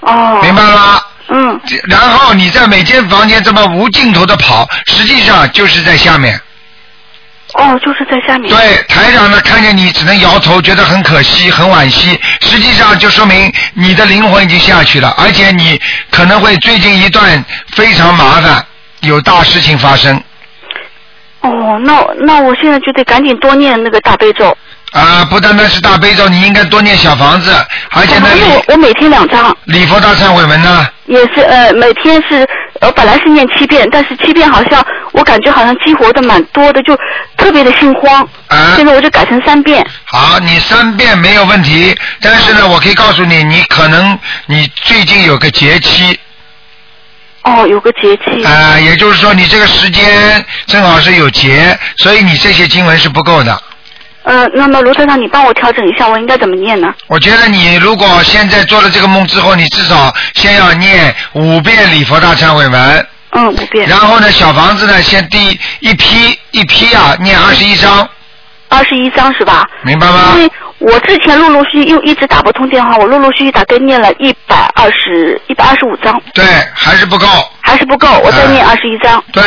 哦。明白了吗？嗯。然后你在每间房间这么无尽头的跑，实际上就是在下面。哦，就是在下面。对，台长呢看见你只能摇头，觉得很可惜、很惋惜。实际上就说明你的灵魂已经下去了，而且你可能会最近一段非常麻烦，有大事情发生。哦，那那我现在就得赶紧多念那个大悲咒。啊，不单单是大悲咒，你应该多念小房子，而且呢，因为我我每天两张，礼佛大忏悔文呢，也是呃每天是呃本来是念七遍，但是七遍好像我感觉好像激活的蛮多的，就特别的心慌。啊现在我就改成三遍。好，你三遍没有问题，但是呢，我可以告诉你，你可能你最近有个节期，哦，有个节气。啊、也就是说你这个时间正好是有节，所以你这些经文是不够的。呃，那么卢台长，你帮我调整一下，我应该怎么念呢？我觉得你如果现在做了这个梦之后，你至少先要念五遍礼佛大忏悔文，嗯，五遍。然后呢，小房子呢，先第一批一批啊，念二十一章，二十一章是吧？明白吗因？为我之前陆陆续续又一直打不通电话，我陆陆续续大概念了一百二十一百二十五章，对，还是不够。还是不够，我再念二十一章。对，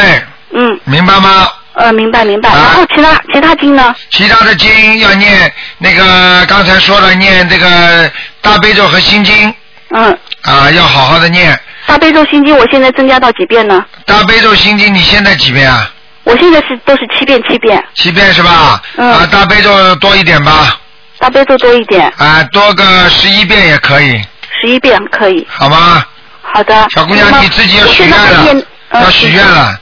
嗯，明白吗？呃，明白明白。啊然后其他其他经呢？其他的经要念那个刚才说了，念这个大悲咒和心经嗯，啊，要好好的念。大悲咒心经我现在增加到几遍呢？大悲咒心经你现在几遍啊？我现在是都是七遍七遍，七遍是吧？嗯啊，大悲咒多一点吧，大悲咒多一点，啊，多个十一遍也可以，十一遍可以。好吗？好的。小姑娘你自己要许愿了要许愿了。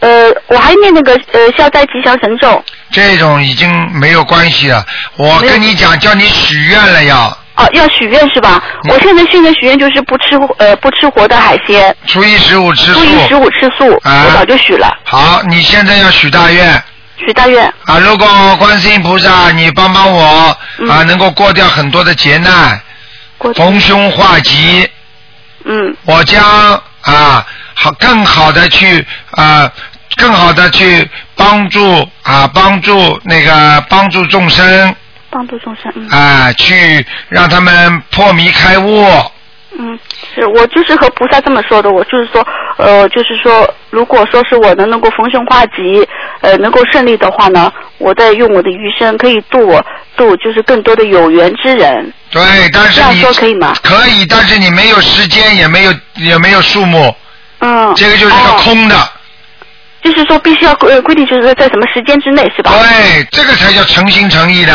呃，我还念那个呃消灾吉祥神咒。这种已经没有关系了。我跟你讲，叫你许愿了要。哦，要许愿是吧？嗯我现在现在许愿就是不吃呃不吃活的海鲜，初一十五吃素初。一十五吃素，啊我早就许了，好，你现在要许大愿许大愿。啊！如果观世音菩萨你帮帮我嗯啊，能够过掉很多的劫难，逢凶化吉，嗯我将啊好更好的去啊更好的去帮助啊帮助那个帮助众生帮助众生，嗯啊去让他们破迷开悟。嗯，是我就是和菩萨这么说的，我就是说，呃，就是说，如果说是我能能够逢凶化吉，呃，能够顺利的话呢，我再用我的余生可以度我度就是更多的有缘之人，对，但是这样说可以吗？可以，但是你没有时间，也没有也没有数目，嗯，这个就是个哦空的。就是说必须要规呃规定，就是在什么时间之内，是吧？对，这个才叫诚心诚意的。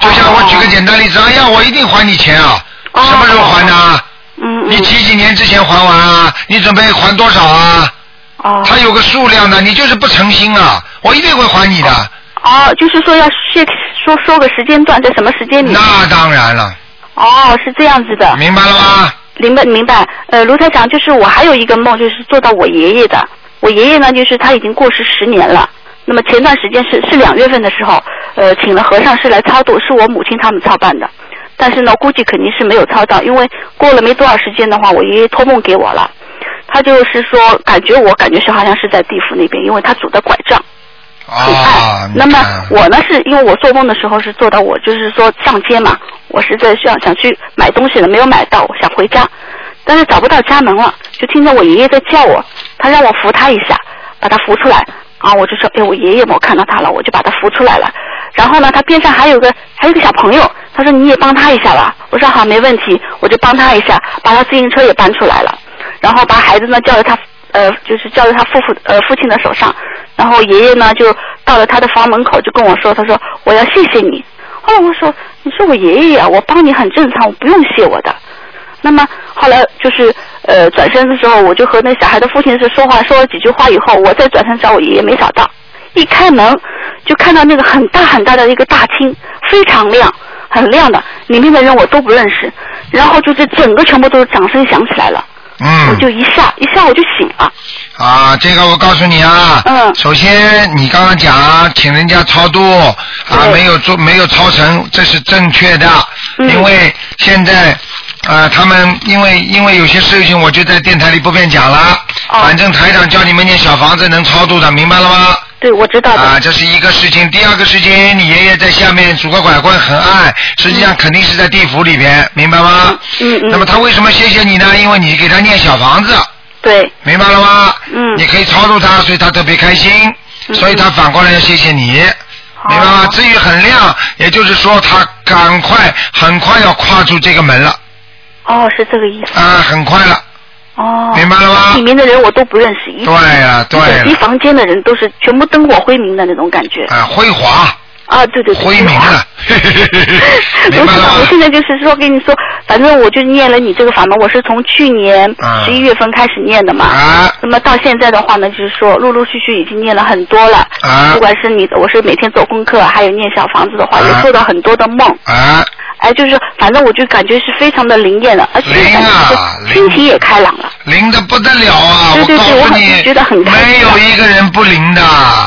就像我举个简单例子，哎呀，我一定还你钱啊，哦什么时候还呢？嗯嗯。你几几年之前还完啊？你准备还多少啊？哦。他有个数量的，你就是不诚心啊，我一定会还你的。哦，就是说要先说说个时间段，在什么时间里？那当然了，哦，是这样子的。明白了吗？明白明白。呃，卢台长，就是我还有一个梦，就是做到我爷爷的。我爷爷呢，就是他已经过世十年了。那么前段时间是是两月份的时候，呃，请了和尚是来超度，是我母亲他们操办的。但是呢，估计肯定是没有操到，因为过了没多少时间的话，我爷爷托梦给我了。他就是说，感觉我感觉是好像是在地府那边，因为他拄着拐杖。很啊。，那么我呢，是因为我做梦的时候是做到我就是说上街嘛，我是在想想去买东西的，没有买到，我想回家，但是找不到家门了，就听见我爷爷在叫我，他让我扶他一下，把他扶出来。啊，我就说，哎，我爷爷，我看到他了，我就把他扶出来了。然后呢，他边上还有个还有个小朋友，他说你也帮他一下吧。我说好，没问题，我就帮他一下，把他自行车也搬出来了，然后把孩子呢叫在他呃，就是叫在他父父呃父亲的手上，然后爷爷呢就到了他的房门口，就跟我说，他说我要谢谢你。后来我说，你说我爷爷呀，我帮你很正常，我不用谢我的。那么后来就是呃转身的时候，我就和那小孩的父亲是说话，说了几句话以后，我再转身找我爷爷，没找到。一开门就看到那个很大很大的一个大厅，非常亮，很亮的，里面的人我都不认识。然后就是整个全部都是掌声响起来了，嗯我嗯就一下一下我就醒了。啊，这个我告诉你啊，嗯首先你刚刚讲请人家超度啊，没有做没有超成，这是正确的，嗯因为现在。啊，他们因为因为有些事情，我就在电台里不便讲了。哦反正台长叫你们念小房子能超度的，明白了吗？对，我知道的。啊，这是一个事情。第二个事情，你爷爷在下面拄个拐棍很暗，实际上肯定是在地府里边，明白吗？嗯嗯那么他为什么谢谢你呢？因为你给他念小房子，对，明白了吗？嗯你可以超度他，所以他特别开心，嗯所以他反过来要谢谢你。明白吗？哦至于很亮，也就是说他赶快、很快要跨出这个门了，哦，是这个意思。啊，很快了，哦，明白了吗里面的人我都不认识，一对呀、对一房间的人都是全部灯火辉明的那种感觉。啊，辉煌，啊，对对对，灰明 了，明白了卢台长，我？现在就是说跟你说，反正我就念了你这个法门，我是从去年啊十一月份开始念的嘛。啊那么到现在的话呢，就是说陆陆续续已经念了很多了。啊不管是你，我是每天做功课，还有念小房子的话，啊也做到很多的梦。啊，哎，就是反正我就感觉是非常的灵验了，而且心情也开朗了。灵的不得了啊！对对对我很觉得很开心没有一个人不灵的。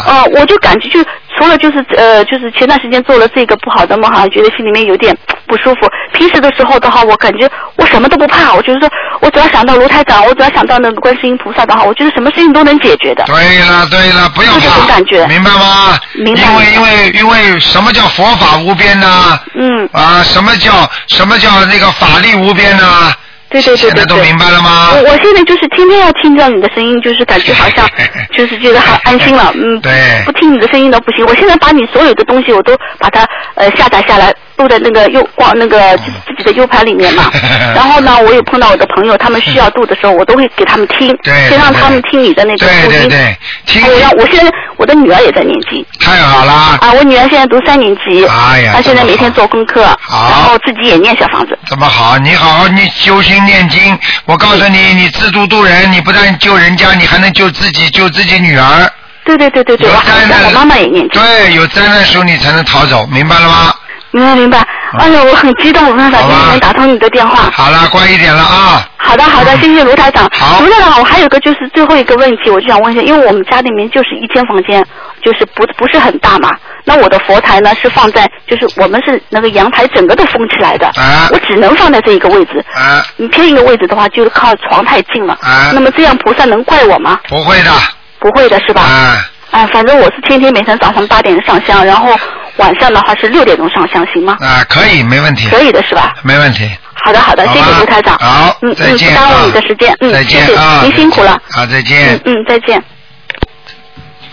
呃，我就感觉就除了就是呃，就是前段时间做了这个不好的梦，好像觉得心里面有点不舒服。平时的时候的话，我感觉我什么都不怕，我就是说我只要想到卢台长，我只要想到那个观世音菩萨的话，我觉得什么事情都能解决的。对了对了，不要这种，感觉明白吗？明白因为因为因为什么叫佛法无边呢？嗯，啊，什么叫什么叫那个法力无边呢？对对对对对。现在都明白了吗？我我现在就是天天要听到你的声音，就是感觉 好像就是觉得好安心了，嗯，对不听你的声音都不行。我现在把你所有的东西我都把它呃下载下来，录在那个 U 光那个自自己的 U 盘里面嘛。然后呢，我有碰到我的朋友，他们需要录的时候，我都会给他们听，对先让他们听你的那个录音。对对，听还有让我现在我的女儿也在念经太好了，啊，我女儿现在读三年级，哎呀她现在每天做功课，好然后自己也念小房子。这么好，你好好你修心念经。我告诉你，你自度度人，你不但救人家，你还能救自己，救自己女儿。对对对对对，有灾难，让我妈妈也念经。对，有灾难时候你才能逃走，明白了吗？明白明白，哎呀，我很激动，我办法今天能打通你的电话。好了，乖一点了啊。好的好的，谢谢卢台长。好卢台长，我还有个就是最后一个问题，我就想问一下，因为我们家里面就是一间房间，就是不不是很大嘛。那我的佛台呢是放在，就是我们是那个阳台整个都封起来的，啊我只能放在这一个位置。啊，你偏一个位置的话，就是靠床太近了。啊那么这样菩萨能怪我吗？不会的。不会的是吧？啊，啊，反正我是天天每天早上八点上香，然后晚上的话是六点钟上香，行吗？啊，可以，没问题。可以的是吧？没问题。好的好的，谢谢卢台长。好嗯再见嗯，不耽误你的啊时间。嗯，再谢谢见啊您辛苦了。好，再见嗯。嗯，再见。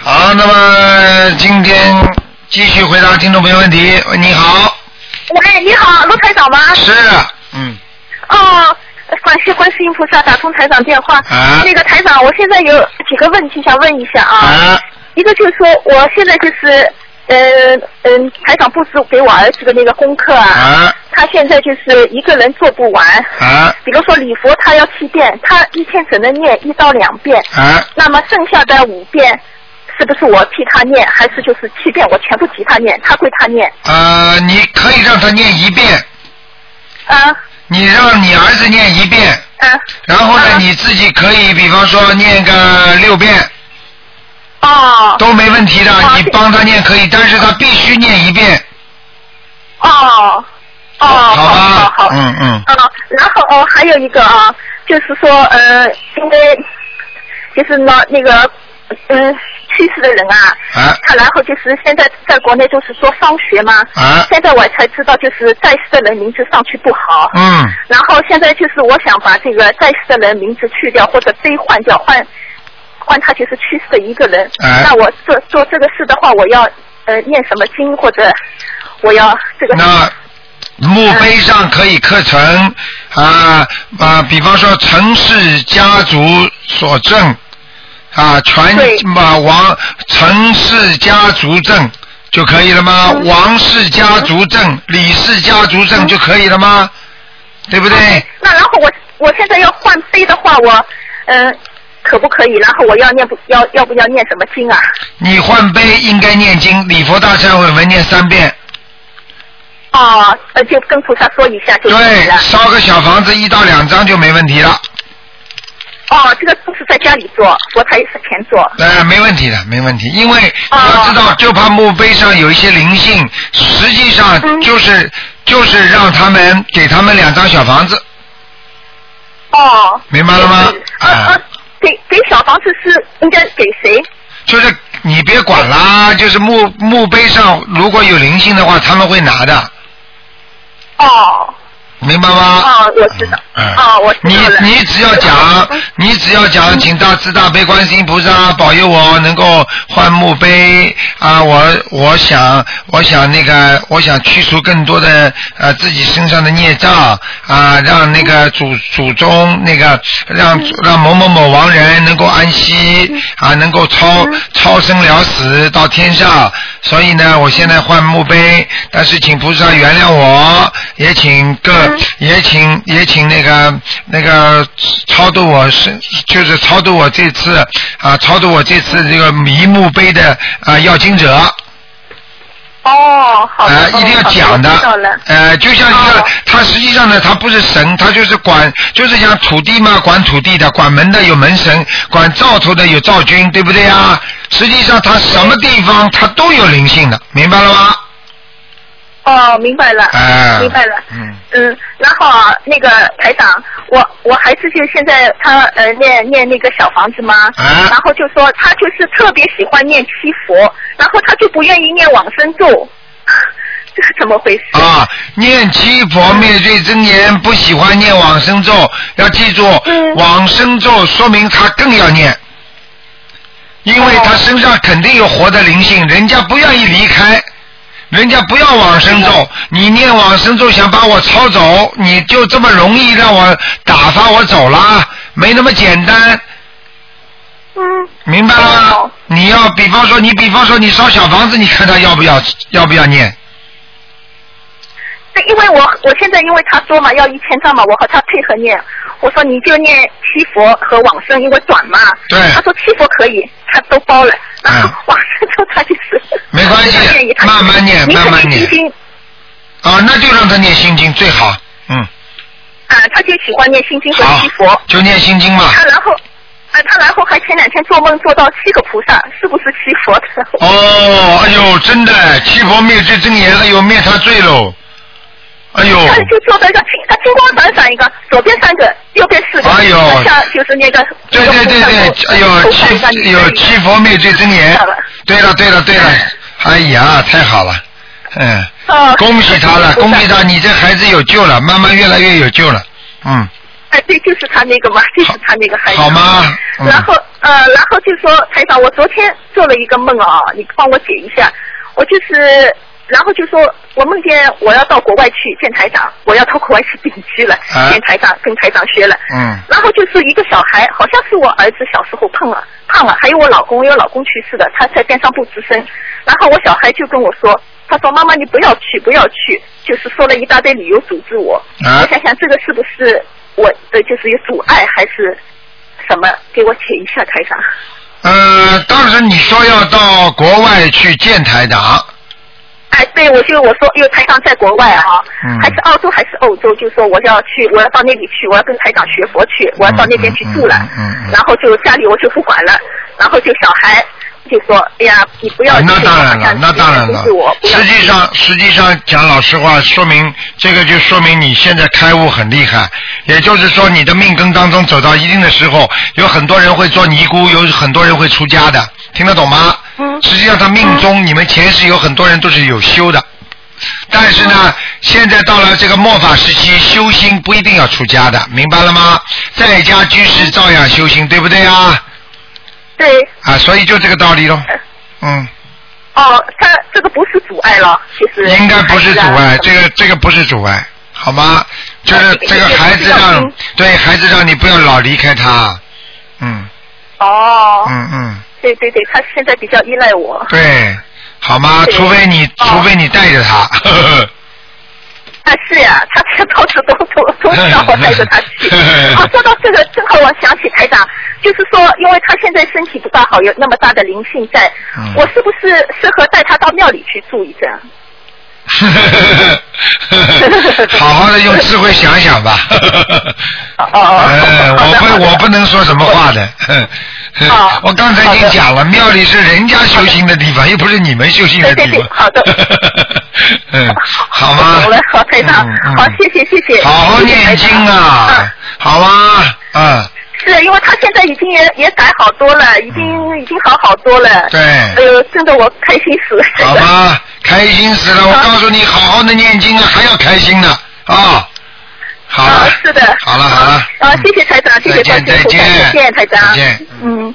好，那么今天继续回答听众朋友问题。喂，你好，喂，你好，陆台长吗？是，嗯，哦，感谢观世音菩萨打通台长电话。啊那个台长，我现在有几个问题想问一下啊。啊，一个就是说，我现在就是，嗯、嗯，台长布置给我儿子的那个功课啊，啊他现在就是一个人做不完。啊比如说礼佛他要七遍，他一天只能念一到两遍，啊，那么剩下的五遍。是不是我替他念，还是就是七遍我全部替他念，他归他念？呃，你可以让他念一遍，啊。你让你儿子念一遍，啊。然后呢，啊。你自己可以，比方说念个六遍哦。都没问题的，好你帮他念可以，但是他必须念一遍，哦。哦，好吧？好好，嗯嗯，啊，然后哦，还有一个啊，就是说呃，因为就是呢那个嗯去世的人啊，啊。他然后就是现在在国内就是说放学嘛，啊。现在我才知道就是在世的人名字上去不好，嗯，然后现在就是我想把这个在世的人名字去掉或者悲换掉，换换他就是去世的一个人。哎那我做做这个事的话，我要呃念什么经或者我要这个那墓碑上可以刻成啊啊，比方说陈氏家族所证啊，全对啊王陈氏家族证就可以了吗？嗯王氏家族证、李氏家族证就可以了吗？对不对？那然后我我现在要换碑的话，我嗯、可不可以？然后我要念不要要不要念什么经啊？你换碑应该念经，礼佛大忏悔文念三遍，哦，呃，就跟菩萨说一下就可以对了，。烧个小房子一到两张就没问题了，哦，这个都是在家里做，佛台是前做。呃，没问题的，没问题，因为你哦要知道，就怕墓碑上有一些灵性，实际上嗯就是、就是让他们给他们两张小房子，哦。明白了吗啊？给给小房子是应该给谁？就是你别管啦，就是墓墓碑上如果有灵性的话，他们会拿的，哦明白吗？啊，我知道。嗯，哦我知你道你你只要讲，你只要讲，请大慈大悲观世音菩萨保佑我能够换墓碑啊！我我想我想那个我想去除更多的呃自己身上的孽障啊，让那个祖祖宗那个让让某某某亡人能够安息啊，能够超超生了死到天上。所以呢，我现在换墓碑，但是请菩萨原谅我，也请各也请也请那个那个超度我是就是超度我这次啊超度我这次这个迷墓碑的啊要经者。哦，好的，呃，一定要讲的呃，就像一个，他实际上呢，他不是神，他就是管，就是像土地嘛，管土地的，管门的有门神，管灶头的有灶君，对不对啊？实际上他什么地方他都有灵性的，明白了吗？哦，明白了，哎明白了。嗯。嗯，然后啊，那个台长，我我孩子就现在他呃念念那个小房子嘛，啊。然后就说他就是特别喜欢念七佛，然后他就不愿意念往生咒，这是怎么回事？啊，念七佛灭罪真言，不喜欢念往生咒，要记住，嗯。往生咒说明他更要念，因为他身上肯定有活的灵性，人家不愿意离开。人家不要往生咒，你念往生咒想把我抄走，你就这么容易让我打发我走了？没那么简单，嗯，明白了吗哦？你要比方说，你比方说你烧小房子，你看他要不要要不要念？对，因为我我现在因为他说嘛要一千张嘛，我和他配合念，我说你就念七佛和往生，因为短嘛。对他说七佛可以，他都包了，然后嗯往生咒他关系慢慢念慢慢念啊，那就让他念心经最好，嗯，啊，他就喜欢念心经和好七佛。，就念心经嘛。他然后，啊，他然后还前两天做梦做到七个菩萨，是不是七佛的？哦，哎呦，真的，七佛灭罪真言，哎呦，灭他罪喽，哎呦，他就做到一个金，他金光闪闪一个，左边三个，右边四个，哎呦。像就是那个。对对对对，哎呦，七有七佛灭罪真言对了对了对了，哎呀，太好了，嗯，哦恭喜他了，恭喜他，你这孩子有救了，慢慢越来越有救了，嗯，哎，对，就是他那个嘛，就是他那个孩子。好吗？嗯。然后呃，然后就说台长，我昨天做了一个梦啊，你帮我解一下。我就是，然后就说我梦见我要到国外去见台长，我要到国外去定居了，啊见台长，跟台长学了。嗯然后就是一个小孩，好像是我儿子小时候胖了胖了，还有我老公，因为我老公去世的，他在边上不吱声。然后我小孩就跟我说，他说妈妈你不要去，不要去，就是说了一大堆理由阻止我。啊我想想这个是不是我的就是有阻碍还是什么？给我解一下台长。呃，当时你说要到国外去见台长，哎，对，我就我说，因为台长在国外啊、嗯还是澳洲还是欧洲，就说我要去，我要到那里去，我要跟台长学佛去，我要到那边去住了。嗯然后就家里我就不管了，然后就小孩就说，哎呀，你不要那当然了，那当然了实际上，实际上讲老实话，说明这个就说明你现在开悟很厉害。也就是说，你的命根当中走到一定的时候，有很多人会做尼姑，有很多人会出家的，听得懂吗？嗯实际上，他命中你们前世有很多人都是有修的，但是呢，现在到了这个末法时期，修心不一定要出家的，明白了吗？在家居士照样修心，对不对啊？对，啊，所以就这个道理喽。嗯。哦，他这个不是阻碍了，其实。应该不是阻碍，这个个这个不是阻碍，好吗？就是哦这个孩子让对孩子让你不要老离开他，嗯。哦，嗯嗯，对对对，他现在比较依赖我。对，好吗？除非你哦除非你带着他，呵 呵啊，是呀，他这到处都都都 让我带着他去。啊，说到这个，正好我想起台长，就是说，因为他现在身体不大好，有那么大的灵性在，嗯我是不是适合带他到庙里去住一阵？好好的用智慧想想吧。哦哦哎，我不我不能说什么话的。哦我刚才已经讲了，庙里是人家修行的地方，又不是你们修行的地方。好的。嗯，好吗？好了，好好，谢谢谢谢。好好念经啊，好啊，嗯，是因为他现在已经也也改好多了，已经已经好好多了。对哎呦，真的我开心死了。好吧，开心死了！我告诉你，好好的念经啊，还要开心呢啊！好啊，是的。好了好了，啊，谢谢台长，谢谢再见关心，再见再见台长。再见。嗯。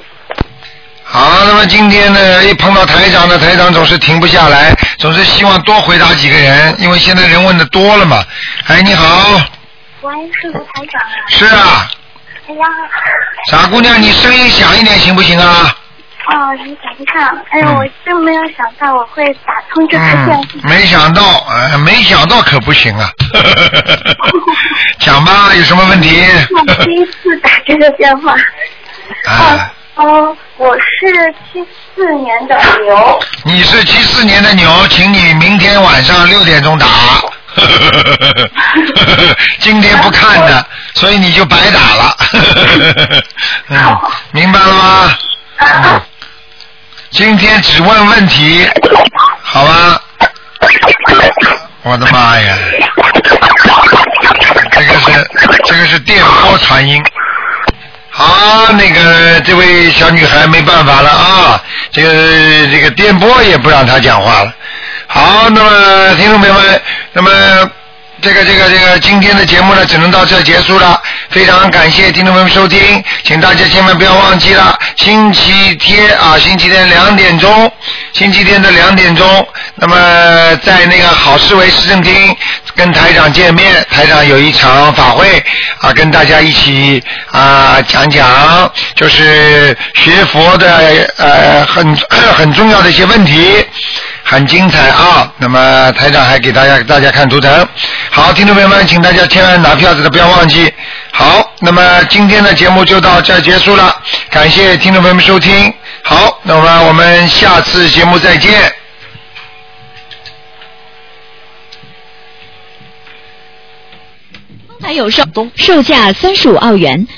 好，那么今天呢，一碰到台长呢，台长总是停不下来，总是希望多回答几个人，因为现在人问的多了嘛。哎，你好，喂，是卢台长啊。是啊，哎呀，傻姑娘，你声音响一点行不行啊？哦，你等一下，哎我真没有想到我会打通这个电话。嗯，没想到，呃，没想到可不行啊。讲吧，有什么问题？我第一次打这个电话。啊，哦，我是七四年的牛。你是七四年的牛，请你明天晚上六点钟打。今天不看的，所以你就白打了。嗯，明白了吗？嗯今天只问问题，好吧？我的妈呀！这个是这个是电波传音。好，那个这位小女孩没办法了啊，这个这个电波也不让她讲话了。好，那么听众朋友们，那么这个这个这个今天的节目呢，只能到这结束了。非常感谢听众朋友收听，请大家千万不要忘记了，星期天啊，星期天两点钟，星期天的两点钟，那么在那个好市委市政厅跟台长见面，台长有一场法会啊，跟大家一起啊讲讲，就是学佛的呃很 很重要的一些问题。很精彩啊！那么台长还给大家大家看图腾。好，听众朋友们，请大家千万拿票子的不要忘记。好，那么今天的节目就到这结束了，感谢听众朋友们收听。好，那么我们下次节目再见。还有售售价三十五澳元，